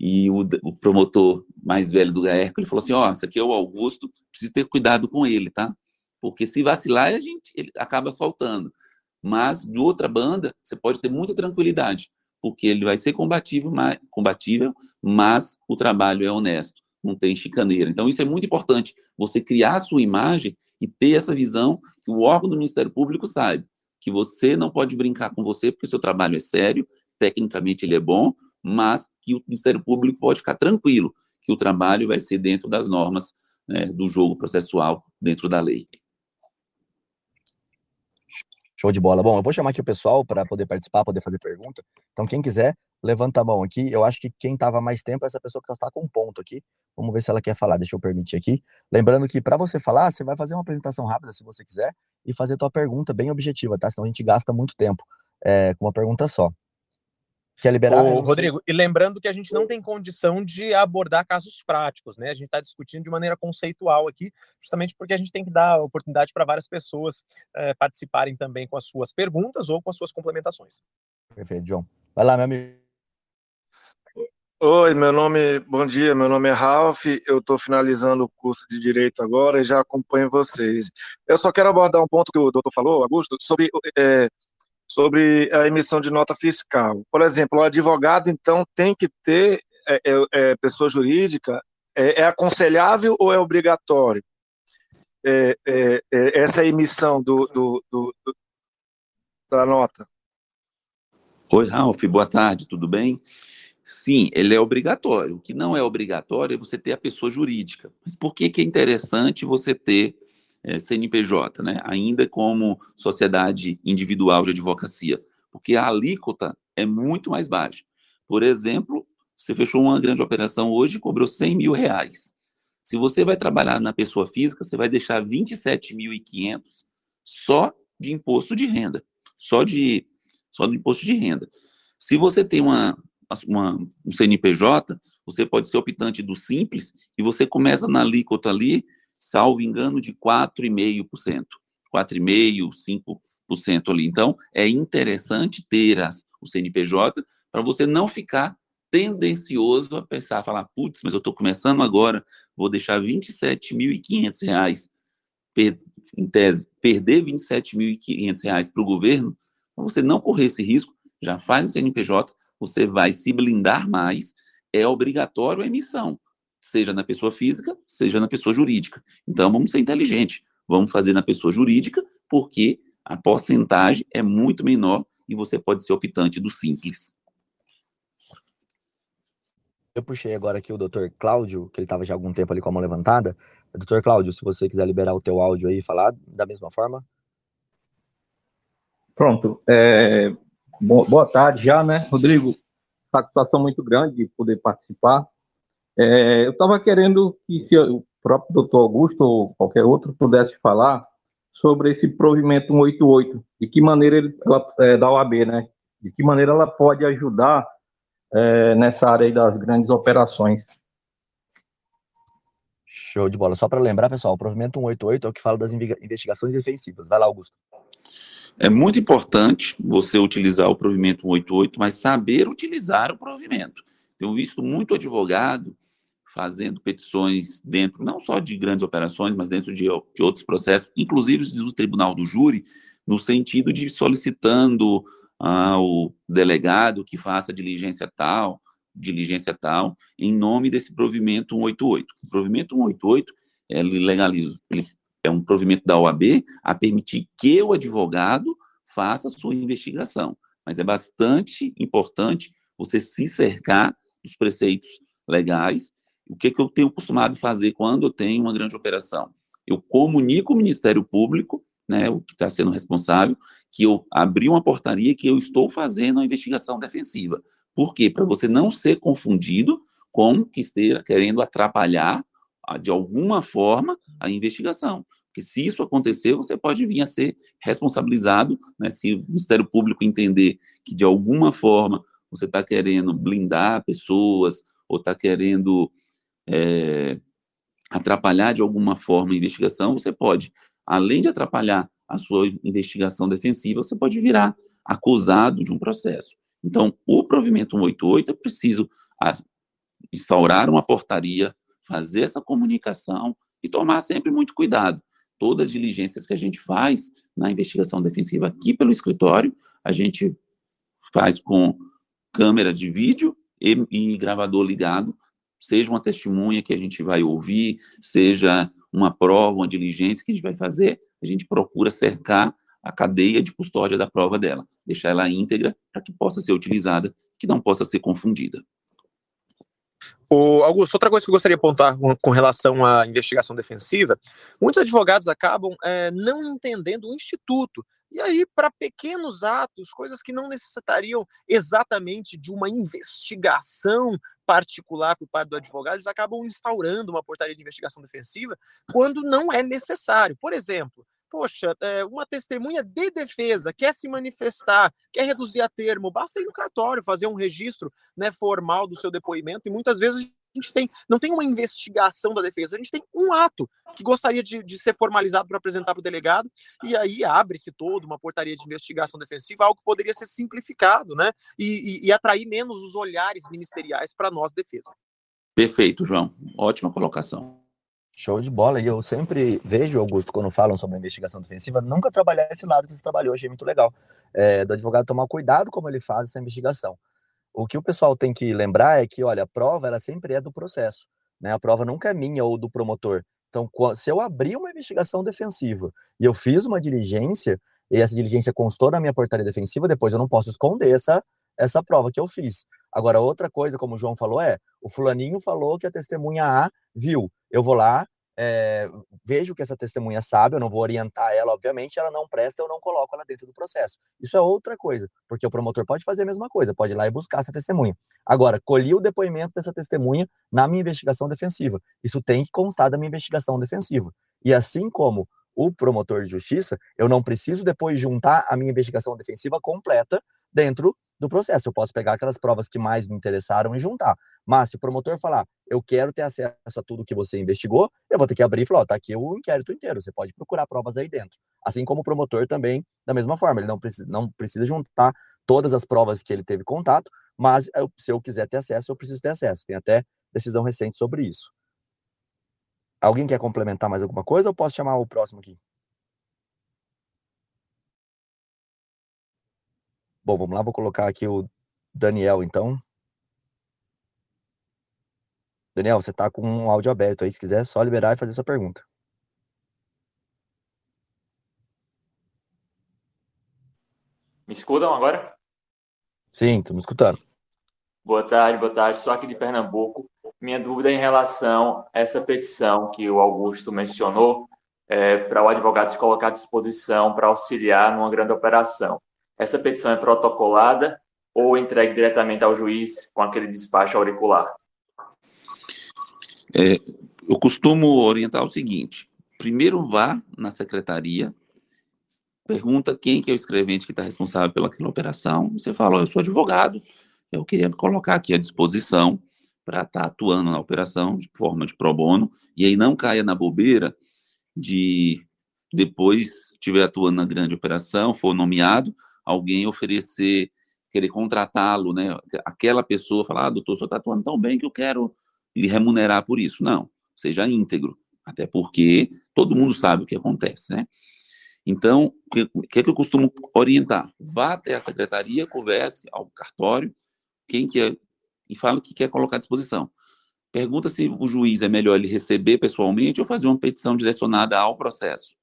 e o, o, promotor mais velho do Gaerco, ele falou assim, ó, oh, esse aqui é o Augusto, precisa ter cuidado com ele, tá? Porque se vacilar, a gente ele acaba soltando. Mas, de outra banda, você pode ter muita tranquilidade, porque ele vai ser combatível, mas, combatível, mas o trabalho é honesto, não tem chicaneira. Então, isso é muito importante, você criar a sua imagem e ter essa visão que o órgão do Ministério Público sabe que você não pode brincar com você porque o seu trabalho é sério, tecnicamente ele é bom, mas que o Ministério Público pode ficar tranquilo que o trabalho vai ser dentro das normas né, do jogo processual, dentro da lei. Show de bola. Bom, eu vou chamar aqui o pessoal para poder participar, poder fazer pergunta. Então, quem quiser, levanta a mão aqui. Eu acho que quem estava mais tempo é essa pessoa que está com um ponto aqui. Vamos ver se ela quer falar. Deixa eu permitir aqui. Lembrando que para você falar, você vai fazer uma apresentação rápida, se você quiser, e fazer tua pergunta bem objetiva, tá? Senão a gente gasta muito tempo é, com uma pergunta só. Quer liberar? Ô, Rodrigo, e lembrando que a gente não tem condição de abordar casos práticos, né? A gente está discutindo de maneira conceitual aqui, justamente porque a gente tem que dar oportunidade para várias pessoas é, participarem também com as suas perguntas ou com as suas complementações. Perfeito, João. Vai lá, meu amigo. Oi, meu nome, bom dia, meu nome é Ralph, eu estou finalizando o curso de Direito agora e já acompanho vocês. Eu só quero abordar um ponto que o doutor falou, Augusto, sobre é, sobre a emissão de nota fiscal. Por exemplo, o advogado, então, tem que ter é, é, é pessoa jurídica, é, é, aconselhável ou é obrigatório? É, é, essa emissão do, do, do, do, da nota. Oi, Ralf, boa tarde, tudo bem? Sim, ele é obrigatório. O que não é obrigatório é você ter a pessoa jurídica. Mas por que, que é interessante você ter é, CNPJ, né? ainda como sociedade individual de advocacia, porque a alíquota é muito mais baixa. Por exemplo, você fechou uma grande operação hoje e cobrou 100 mil reais. Se você vai trabalhar na pessoa física, você vai deixar 27.500 só de imposto de renda, só de só do imposto de renda. Se você tem uma, uma, um CNPJ, você pode ser optante do simples e você começa na alíquota ali salvo engano, de 4,5%. 4,5%, 5% ali. Então, é interessante ter as, o CNPJ para você não ficar tendencioso a pensar, falar, putz, mas eu estou começando agora, vou deixar R$ 27.500, per, em tese, perder R$ 27.500 para o governo, para você não correr esse risco, já faz o CNPJ, você vai se blindar mais, é obrigatório a emissão seja na pessoa física, seja na pessoa jurídica. Então, vamos ser inteligentes. Vamos fazer na pessoa jurídica, porque a porcentagem é muito menor e você pode ser optante do simples. Eu puxei agora aqui o doutor Cláudio, que ele estava já há algum tempo ali com a mão levantada. Doutor Cláudio, se você quiser liberar o teu áudio aí e falar da mesma forma. Pronto. É, boa tarde já, né, Rodrigo? Satisfação muito grande de poder participar. É, eu estava querendo que se o próprio doutor Augusto ou qualquer outro pudesse falar sobre esse provimento 188, de que maneira ele, ela, é, da OAB, né? De que maneira ela pode ajudar é, nessa área das grandes operações. Show de bola. Só para lembrar, pessoal, o provimento 188 é o que fala das investigações defensivas. Vai lá, Augusto. É muito importante você utilizar o provimento 188, mas saber utilizar o provimento. Tenho visto muito advogado fazendo petições dentro, não só de grandes operações, mas dentro de, de outros processos, inclusive do tribunal do júri, no sentido de solicitando ao delegado que faça diligência tal, diligência tal, em nome desse provimento 188. O provimento 188, ele legaliza, ele é um provimento da OAB a permitir que o advogado faça sua investigação. Mas é bastante importante você se cercar dos preceitos legais o que, que eu tenho costumado fazer quando eu tenho uma grande operação? Eu comunico o Ministério Público, né, o que está sendo responsável, que eu abri uma portaria que eu estou fazendo a investigação defensiva. Por quê? Para você não ser confundido com que esteja querendo atrapalhar, ah, de alguma forma, a investigação. Porque se isso acontecer, você pode vir a ser responsabilizado, né, se o Ministério Público entender que, de alguma forma, você está querendo blindar pessoas ou está querendo é, atrapalhar de alguma forma a investigação, você pode, além de atrapalhar a sua investigação defensiva, você pode virar acusado de um processo. Então, o provimento 188 é preciso instaurar uma portaria, fazer essa comunicação e tomar sempre muito cuidado. Todas as diligências que a gente faz na investigação defensiva aqui pelo escritório. A gente faz com câmera de vídeo e, e gravador ligado, seja uma testemunha que a gente vai ouvir, seja uma prova, uma diligência que a gente vai fazer, a gente procura cercar a cadeia de custódia da prova dela, deixar ela íntegra para que possa ser utilizada, que não possa ser confundida. O Augusto, outra coisa que eu gostaria de apontar com, relação à investigação defensiva, muitos advogados acabam é, não entendendo o instituto. E aí, para pequenos atos, coisas que não necessitariam exatamente de uma investigação particular por parte do advogado, eles acabam instaurando uma portaria de investigação defensiva quando não é necessário. Por exemplo, poxa, é, uma testemunha de defesa quer se manifestar, quer reduzir a termo, basta ir no cartório, fazer um registro né, formal do seu depoimento, e muitas vezes a gente tem, não tem uma investigação da defesa, a gente tem um ato que gostaria de, de ser formalizado para apresentar para o delegado, e aí abre-se toda uma portaria de investigação defensiva, algo que poderia ser simplificado, né? E, e, e atrair menos os olhares ministeriais para nós, defesa. Perfeito, João. Ótima colocação. Show de bola. E eu sempre vejo, Augusto, quando falam sobre a investigação defensiva, nunca trabalhar esse lado que você trabalhou, achei muito legal. É, do advogado tomar cuidado como ele faz essa investigação. O que o pessoal tem que lembrar é que, olha, a prova ela sempre é do processo. Né? A prova nunca é minha ou do promotor. Então, se eu abrir uma investigação defensiva e eu fiz uma diligência, e essa diligência constou na minha portaria defensiva, depois eu não posso esconder essa, essa prova que eu fiz. Agora, outra coisa, como o João falou, é: o fulaninho falou que a testemunha A viu. Eu vou lá, é, vejo que essa testemunha sabe, eu não vou orientar ela, obviamente, ela não presta, eu não coloco ela dentro do processo. Isso é outra coisa, porque o promotor pode fazer a mesma coisa, pode ir lá e buscar essa testemunha. Agora, colhi o depoimento dessa testemunha na minha investigação defensiva. Isso tem que constar da minha investigação defensiva. E assim como o promotor de justiça, eu não preciso depois juntar a minha investigação defensiva completa dentro do processo. Eu posso pegar aquelas provas que mais me interessaram e juntar. Mas se o promotor falar, eu quero ter acesso a tudo que você investigou, eu vou ter que abrir e falar, ó, tá aqui o inquérito inteiro, você pode procurar provas aí dentro. Assim como o promotor também, da mesma forma, ele não precisa, não precisa juntar todas as provas que ele teve contato, mas eu, se eu quiser ter acesso, eu preciso ter acesso. Tem até decisão recente sobre isso. Alguém quer complementar mais alguma coisa ou posso chamar o próximo aqui? Bom, vamos lá, vou colocar aqui o Daniel, então. Daniel, você está com um áudio aberto aí, se quiser, é só liberar e fazer sua pergunta. Me escutam agora? Sim, estamos escutando. Boa tarde, boa tarde. Sou aqui de Pernambuco. Minha dúvida é em relação a essa petição que o Augusto mencionou, é, para o advogado se colocar à disposição para auxiliar numa grande operação essa petição é protocolada ou entregue diretamente ao juiz com aquele despacho auricular? É, eu costumo orientar o seguinte: primeiro vá na secretaria, pergunta quem que é o escrevente que está responsável pelaquela operação. Você fala: oh, eu sou advogado, eu queria me colocar aqui à disposição para estar tá atuando na operação de forma de pro bono, e aí não caia na bobeira de depois estiver atuando na grande operação, for nomeado, alguém oferecer, querer contratá-lo, né? Aquela pessoa falar, ah, doutor, o senhor está atuando tão bem que eu quero lhe remunerar por isso. Não, seja íntegro, até porque todo mundo sabe o que acontece, né? Então, o que, que, é que eu costumo orientar? Vá até a secretaria, converse ao cartório, quem quer, e fala que quer colocar à disposição. Pergunta se o juiz é melhor ele receber pessoalmente ou fazer uma petição direcionada ao processo.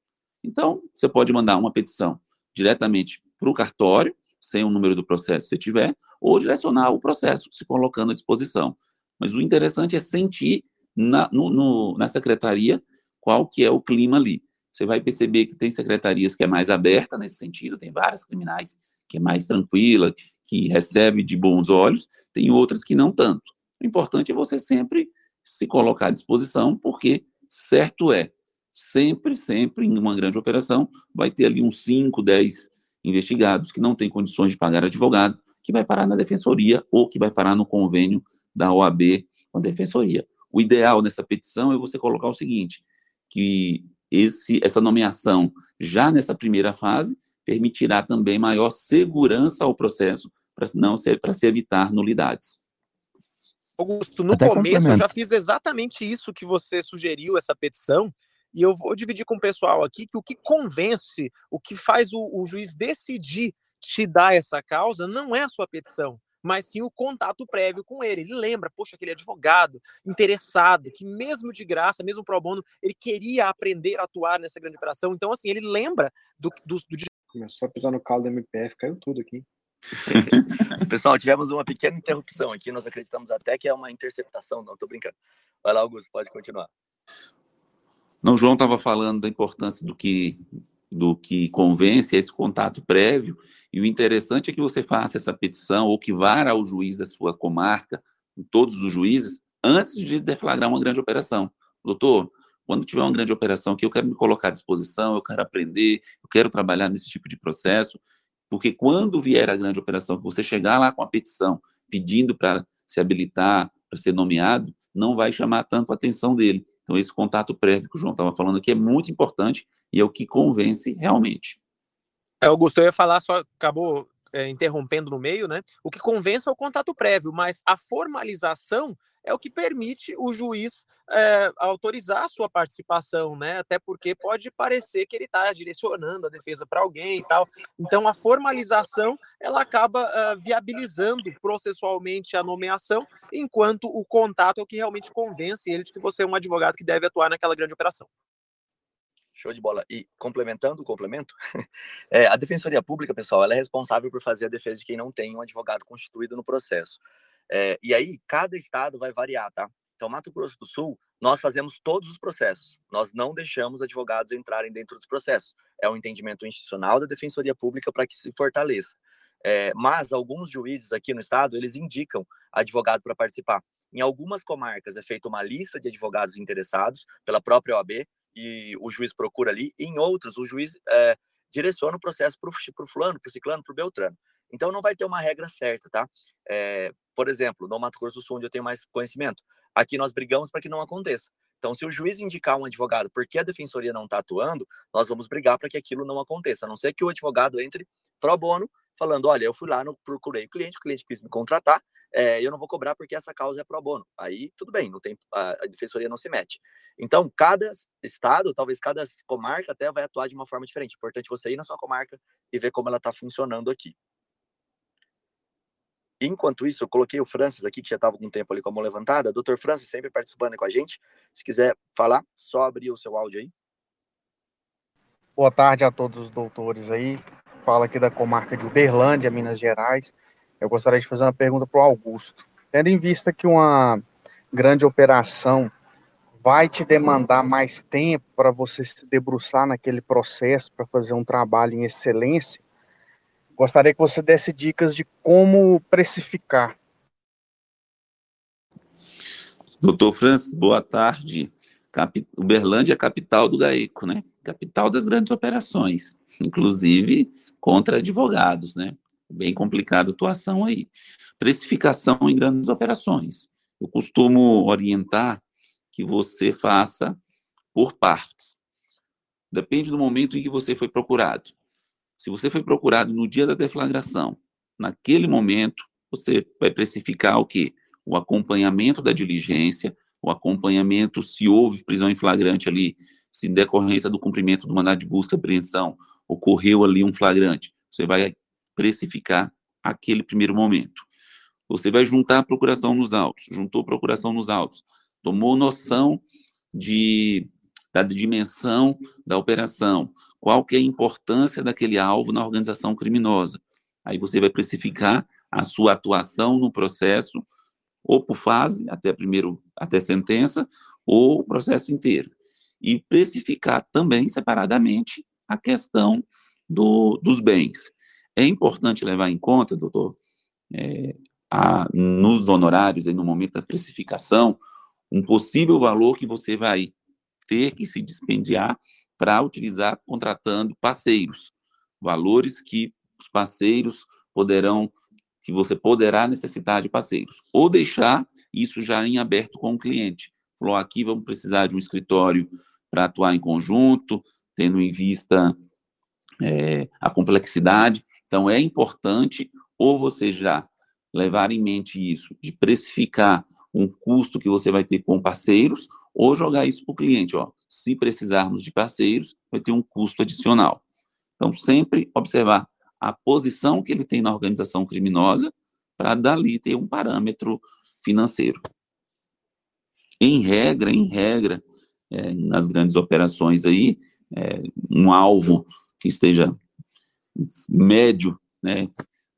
Então, você pode mandar uma petição diretamente para o cartório, sem o número do processo se tiver, ou direcionar o processo, se colocando à disposição. Mas o interessante é sentir na, no, no, na secretaria qual que é o clima ali. Você vai perceber que tem secretarias que é mais aberta nesse sentido, tem várias criminais que é mais tranquila, que recebe de bons olhos, tem outras que não tanto. O importante é você sempre se colocar à disposição, porque certo é, sempre, sempre, em uma grande operação, vai ter ali uns 5, 10 investigados que não têm condições de pagar advogado, que vai parar na defensoria ou que vai parar no convênio da OAB com a defensoria. O ideal nessa petição é você colocar o seguinte, que esse, essa nomeação, já nessa primeira fase, permitirá também maior segurança ao processo, para não ser para se evitar nulidades. Augusto, no Até começo eu já fiz exatamente isso que você sugeriu, essa petição, E eu vou dividir com o pessoal aqui que o que convence, o que faz o, o juiz decidir te dar essa causa não é a sua petição, mas sim o contato prévio com ele. Ele lembra, poxa, aquele advogado interessado, que mesmo de graça, mesmo pro bono, ele queria aprender a atuar nessa grande operação. Então, assim, ele lembra do, do, do... Começou a pisar no calo do MPF, caiu tudo aqui. Pessoal, tivemos uma pequena interrupção aqui, nós acreditamos até que é uma interceptação, não, tô brincando. Vai lá, Augusto, pode continuar. Não, João estava falando da importância do que do que convence esse contato prévio, e o interessante é que você faça essa petição ou que vá ao juiz da sua comarca, todos os juízes, antes de deflagrar uma grande operação. Doutor, quando tiver uma grande operação aqui, eu quero me colocar à disposição, eu quero aprender, eu quero trabalhar nesse tipo de processo, porque quando vier a grande operação, você chegar lá com a petição pedindo para se habilitar, para ser nomeado, não vai chamar tanto a atenção dele. Então, esse contato prévio que o João estava falando aqui é muito importante e é o que convence realmente. É, Augusto, eu ia falar, só acabou é, interrompendo no meio, né? O que convence é o contato prévio, mas a formalização é o que permite o juiz é, autorizar a sua participação, né? Até porque pode parecer que ele está direcionando a defesa para alguém e tal. Então, a formalização ela acaba uh, viabilizando processualmente a nomeação, enquanto o contato é o que realmente convence ele de que você é um advogado que deve atuar naquela grande operação. Show de bola. E complementando o complemento, é, a Defensoria Pública, pessoal, ela é responsável por fazer a defesa de quem não tem um advogado constituído no processo. É, e aí, cada estado vai variar, tá? Então, Mato Grosso do Sul, nós fazemos todos os processos. Nós não deixamos advogados entrarem dentro dos processos. É um entendimento institucional da Defensoria Pública para que se fortaleça. É, mas alguns juízes aqui no estado, eles indicam advogado para participar. Em algumas comarcas é feita uma lista de advogados interessados pela própria OAB e o juiz procura ali. Em outros, o juiz é, direciona o processo para o fulano, para o ciclano, para o beltrano. Então não vai ter uma regra certa, tá? É, por exemplo, no Mato Grosso do Sul, onde eu tenho mais conhecimento, aqui nós brigamos para que não aconteça. Então, se o juiz indicar um advogado porque a defensoria não está atuando, nós vamos brigar para que aquilo não aconteça, a não ser que o advogado entre pro bono, falando: olha, eu fui lá, no, procurei o cliente, o cliente quis me contratar, é, eu não vou cobrar porque essa causa é pro bono. Aí, tudo bem, não tem, a, a defensoria não se mete. Então, cada estado, talvez cada comarca até vai atuar de uma forma diferente. Importante você ir na sua comarca e ver como ela está funcionando aqui. Enquanto isso, eu coloquei o Francis aqui, que já estava com o tempo ali com a mão levantada. Doutor Francis, sempre participando com a gente. Se quiser falar, só abrir o seu áudio aí. Boa tarde a todos os doutores aí. Fala aqui da comarca de Uberlândia, Minas Gerais. Eu gostaria de fazer uma pergunta para o Augusto. Tendo em vista que uma grande operação vai te demandar mais tempo para você se debruçar naquele processo, para fazer um trabalho em excelência, Gostaria que você desse dicas de como precificar. Doutor Francis, boa tarde. Cap... Uberlândia é a capital do GAECO, né? Capital das grandes operações, inclusive contra advogados, né? Bem complicada a atuação aí. Precificação em grandes operações. Eu costumo orientar que você faça por partes. Depende do momento em que você foi procurado. Se você foi procurado no dia da deflagração, naquele momento, você vai precificar o quê? O acompanhamento da diligência, o acompanhamento se houve prisão em flagrante ali, se em decorrência do cumprimento do mandado de busca e apreensão ocorreu ali um flagrante, você vai precificar aquele primeiro momento. Você vai juntar a procuração nos autos, juntou a procuração nos autos, tomou noção de, da dimensão da operação, qual que é a importância daquele alvo na organização criminosa. Aí você vai precificar a sua atuação no processo, ou por fase, até primeiro, até sentença, ou o processo inteiro. E precificar também separadamente a questão do, dos bens. É importante levar em conta, doutor, é, a, nos honorários e no momento da precificação, um possível valor que você vai ter que se dispendiar para utilizar contratando parceiros, valores que os parceiros poderão, que você poderá necessitar de parceiros, ou deixar isso já em aberto com o cliente. Falou, aqui vamos precisar de um escritório para atuar em conjunto, tendo em vista é, a complexidade. Então, é importante ou você já levar em mente isso, de precificar um custo que você vai ter com parceiros, ou jogar isso para o cliente, ó, se precisarmos de parceiros, vai ter um custo adicional. Então, sempre observar a posição que ele tem na organização criminosa para dali ter um parâmetro financeiro. Em regra, em regra, é, nas grandes operações aí, é, um alvo que esteja médio, né,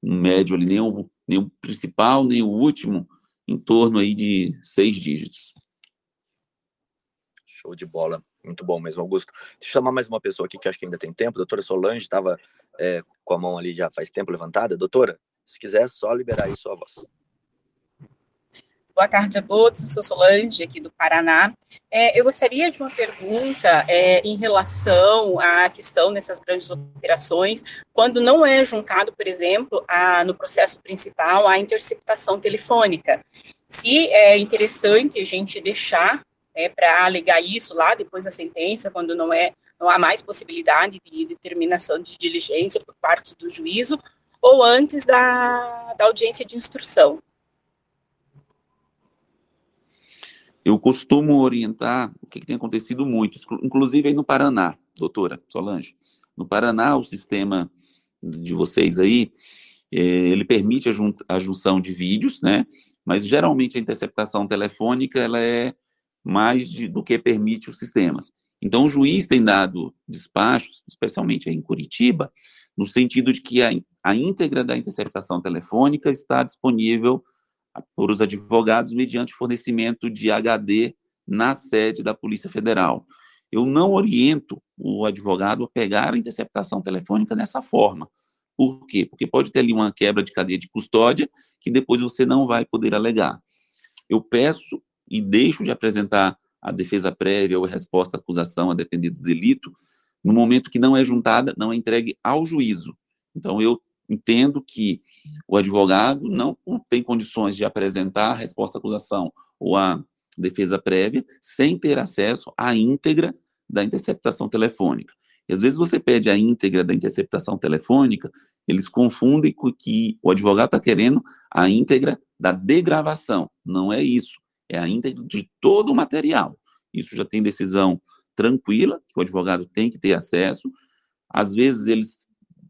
médio ali, nem o, nem o principal, nem o último, em torno aí de seis dígitos. Show de bola. Muito bom mesmo, Augusto. Deixa eu chamar mais uma pessoa aqui que acho que ainda tem tempo. doutora Solange estava é, com a mão ali já faz tempo levantada. Doutora, se quiser, só liberar aí sua voz. Boa tarde a todos, eu sou Solange, aqui do Paraná. É, eu gostaria de uma pergunta é, em relação à questão dessas grandes operações, quando não é juntado, por exemplo, a, no processo principal, a interceptação telefônica. Se é interessante a gente deixar é, para alegar isso lá depois da sentença, quando não é não há mais possibilidade de determinação de diligência por parte do juízo, ou antes da, da audiência de instrução. Eu costumo orientar o que, que, tem acontecido muito, inclusive aí no Paraná, doutora Solange. No Paraná, o sistema de vocês aí, é, ele permite a, jun a, junção de vídeos, né? Mas geralmente a interceptação telefônica ela é mais de, do que permite os sistemas. Então o juiz tem dado despachos, especialmente em Curitiba, no sentido de que a, a íntegra da interceptação telefônica está disponível por os advogados mediante fornecimento de HD na sede da Polícia Federal. Eu não oriento o advogado a pegar a interceptação telefônica dessa forma. Por quê? Porque pode ter ali uma quebra de cadeia de custódia que depois você não vai poder alegar. Eu peço e deixo de apresentar a defesa prévia ou a resposta à acusação, a depender do delito, no momento que não é juntada, não é entregue ao juízo. Então, eu entendo que o advogado não tem condições de apresentar a resposta à acusação ou a defesa prévia sem ter acesso à íntegra da interceptação telefônica. E às vezes você pede a íntegra da interceptação telefônica, eles confundem com que o advogado está querendo a íntegra da degravação. Não é isso. É a íntegra de todo o material. Isso já tem decisão tranquila, que o advogado tem que ter acesso. Às vezes eles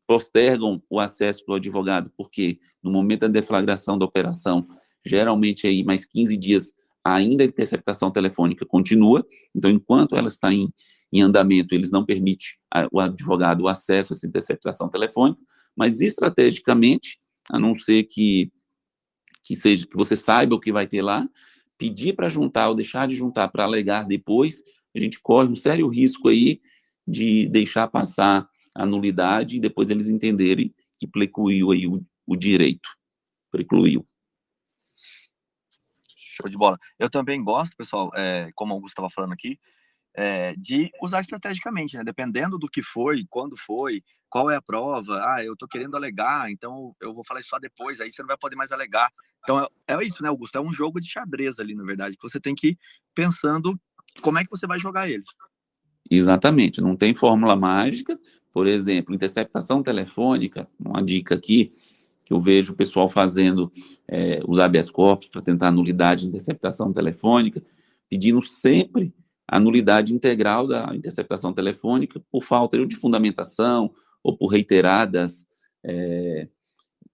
postergam o acesso do advogado, porque no momento da deflagração da operação, geralmente aí mais 15 dias, ainda a interceptação telefônica continua, então enquanto ela está em, em andamento, eles não permitem o advogado o acesso a essa interceptação telefônica, mas estrategicamente, a não ser que, que seja que você saiba o que vai ter lá, pedir para juntar ou deixar de juntar para alegar depois, a gente corre um sério risco aí de deixar passar a nulidade e depois eles entenderem que precluiu aí o, o direito. Precluiu. Show de bola. Eu também gosto, pessoal, é, como o Augusto estava falando aqui, é, de usar estrategicamente, né? Dependendo do que foi, quando foi, qual é a prova. Ah, eu estou querendo alegar, então eu vou falar isso só depois, aí você não vai poder mais alegar. Então é, é isso, né, Augusto? É um jogo de xadrez ali, na verdade, que você tem que ir pensando como é que você vai jogar ele. Exatamente, não tem fórmula mágica, por exemplo, interceptação telefônica, uma dica aqui, que eu vejo o pessoal fazendo é, os habeas corpus para tentar nulidade de interceptação telefônica, pedindo sempre a nulidade integral da interceptação telefônica por falta de fundamentação ou por reiteradas é,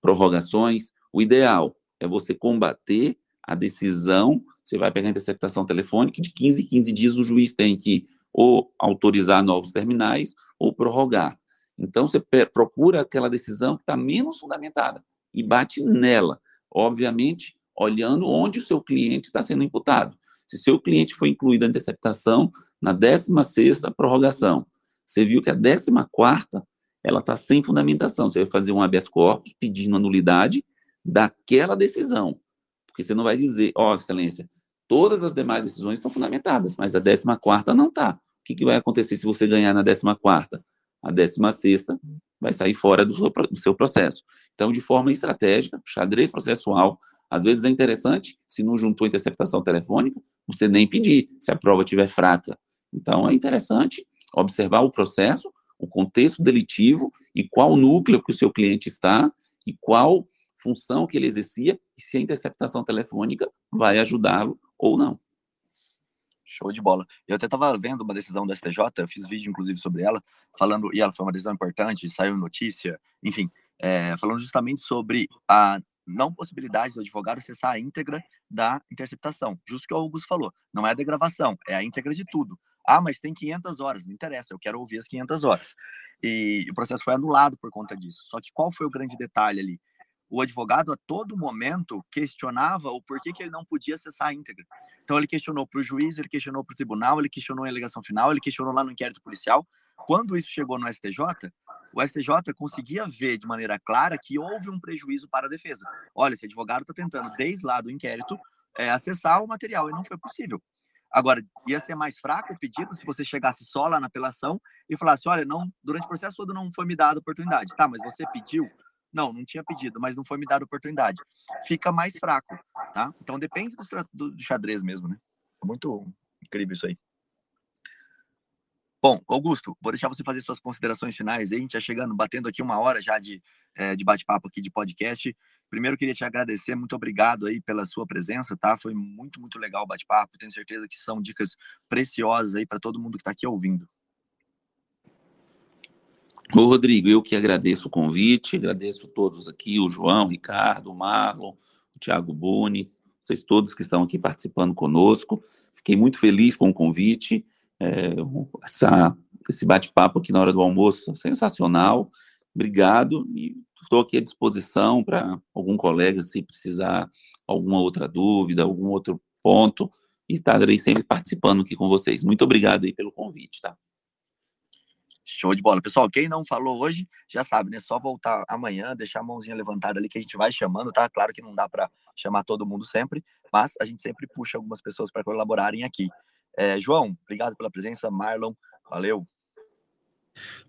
prorrogações. O ideal é você combater a decisão, você vai pegar a interceptação telefônica, de 15 em 15 dias o juiz tem que ou autorizar novos terminais ou prorrogar. Então, você procura aquela decisão que está menos fundamentada e bate nela, obviamente, olhando onde o seu cliente está sendo imputado. Se seu cliente foi incluído na interceptação na 16ª prorrogação, você viu que a 14ª ela está sem fundamentação. Você vai fazer um habeas corpus pedindo a nulidade daquela decisão. Porque você não vai dizer, ó, oh, excelência, todas as demais decisões estão fundamentadas, mas a 14ª não está. O que, que vai acontecer se você ganhar na 14ª? A 16 vai sair fora do seu, do seu processo. Então, de forma estratégica, xadrez processual, às vezes é interessante, se não juntou interceptação telefônica, você nem pedir, se a prova estiver fraca. Então, é interessante observar o processo, o contexto delitivo e qual núcleo que o seu cliente está e qual função que ele exercia e se a interceptação telefônica vai ajudá-lo ou não. Show de bola. Eu até estava vendo uma decisão do STJ, eu fiz vídeo inclusive sobre ela, falando, e ela foi uma decisão importante, saiu notícia, enfim, é, falando justamente sobre a não possibilidade do advogado acessar a íntegra da interceptação. Justo que o Augusto falou, não é a degravação, é a íntegra de tudo. Ah, mas tem 500 horas, não interessa, eu quero ouvir as 500 horas. E o processo foi anulado por conta disso. Só que qual foi o grande detalhe ali? o advogado a todo momento questionava o porquê que ele não podia acessar a íntegra. Então ele questionou para o juiz, ele questionou para o tribunal, ele questionou a alegação final, ele questionou lá no inquérito policial. Quando isso chegou no STJ, o STJ conseguia ver de maneira clara que houve um prejuízo para a defesa. Olha, esse advogado está tentando, desde lá do inquérito, é, acessar o material e não foi possível. Agora, ia ser mais fraco o pedido se você chegasse só lá na apelação e falasse: olha, não, durante o processo todo não foi me dada oportunidade. Tá, mas você pediu, não, não tinha pedido, mas não foi me dada oportunidade. Fica mais fraco, tá? Então depende do, do xadrez mesmo, né? É muito incrível isso aí. Bom, Augusto, vou deixar você fazer suas considerações finais aí. A gente já chegando, batendo aqui uma hora já de, é, de bate-papo aqui de podcast. Primeiro, queria te agradecer, muito obrigado aí pela sua presença, tá? Foi muito, muito legal o bate-papo. Tenho certeza que são dicas preciosas aí para todo mundo que está aqui ouvindo. Ô, Rodrigo, eu que agradeço o convite, agradeço todos aqui, o João, o Ricardo, o Marlon, o Thiago Buni, vocês todos que estão aqui participando conosco. Fiquei muito feliz com o convite, é, essa, esse bate-papo aqui na hora do almoço, sensacional. Obrigado estou aqui à disposição para algum colega, se precisar alguma outra dúvida, algum outro ponto, estarei sempre participando aqui com vocês. Muito obrigado aí pelo convite, tá? Show de bola. Pessoal, quem não falou hoje, já sabe, né? Só voltar amanhã, deixar a mãozinha levantada ali que a gente vai chamando, tá? Claro que não dá para chamar todo mundo sempre, mas a gente sempre puxa algumas pessoas para colaborarem aqui. É, João, obrigado pela presença. Marlon, valeu.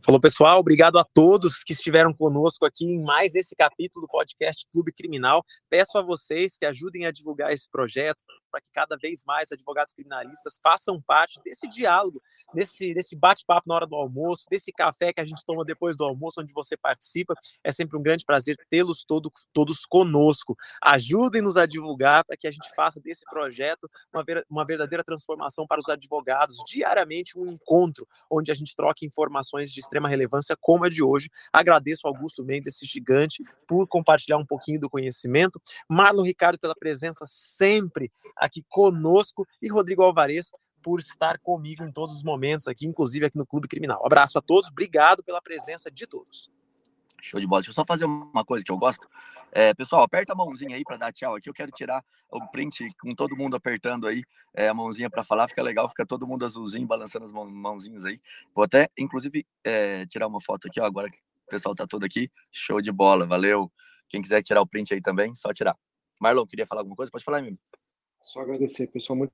Falou, pessoal. Obrigado a todos que estiveram conosco aqui em mais esse capítulo do podcast Clube Criminal. Peço a vocês que ajudem a divulgar esse projeto para que cada vez mais advogados criminalistas façam parte desse diálogo, desse, desse bate-papo na hora do almoço, desse café que a gente toma depois do almoço, onde você participa. É sempre um grande prazer tê-los todo, todos conosco. Ajudem-nos a divulgar para que a gente faça desse projeto uma, uma verdadeira transformação para os advogados. Diariamente, um encontro onde a gente troca informações de extrema relevância como a de hoje. Agradeço ao Augusto Mendes, esse gigante, por compartilhar um pouquinho do conhecimento. Marlon Ricardo pela presença sempre aqui conosco e Rodrigo Alvarez por estar comigo em todos os momentos aqui, inclusive aqui no Clube Criminal. abraço a todos, obrigado pela presença de todos. Show de bola. Deixa eu só fazer uma coisa que eu gosto. É, pessoal, aperta a mãozinha aí para dar tchau aqui. Eu quero tirar o print com todo mundo apertando aí é, a mãozinha para falar. Fica legal, fica todo mundo azulzinho, balançando as mãozinhas aí. Vou até, inclusive, é, tirar uma foto aqui, ó, agora que o pessoal tá todo aqui. Show de bola, valeu. Quem quiser tirar o print aí também, só tirar. Marlon, queria falar alguma coisa? Pode falar, amigo. Só agradecer, pessoal, muito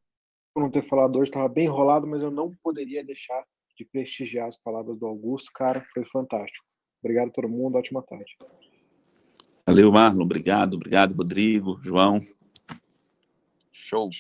por não ter falado hoje. Estava bem enrolado, mas eu não poderia deixar de prestigiar as palavras do Augusto. Cara, foi fantástico. Obrigado a todo mundo, ótima tarde. Valeu, Marlon. Obrigado, obrigado, Rodrigo, João. Show.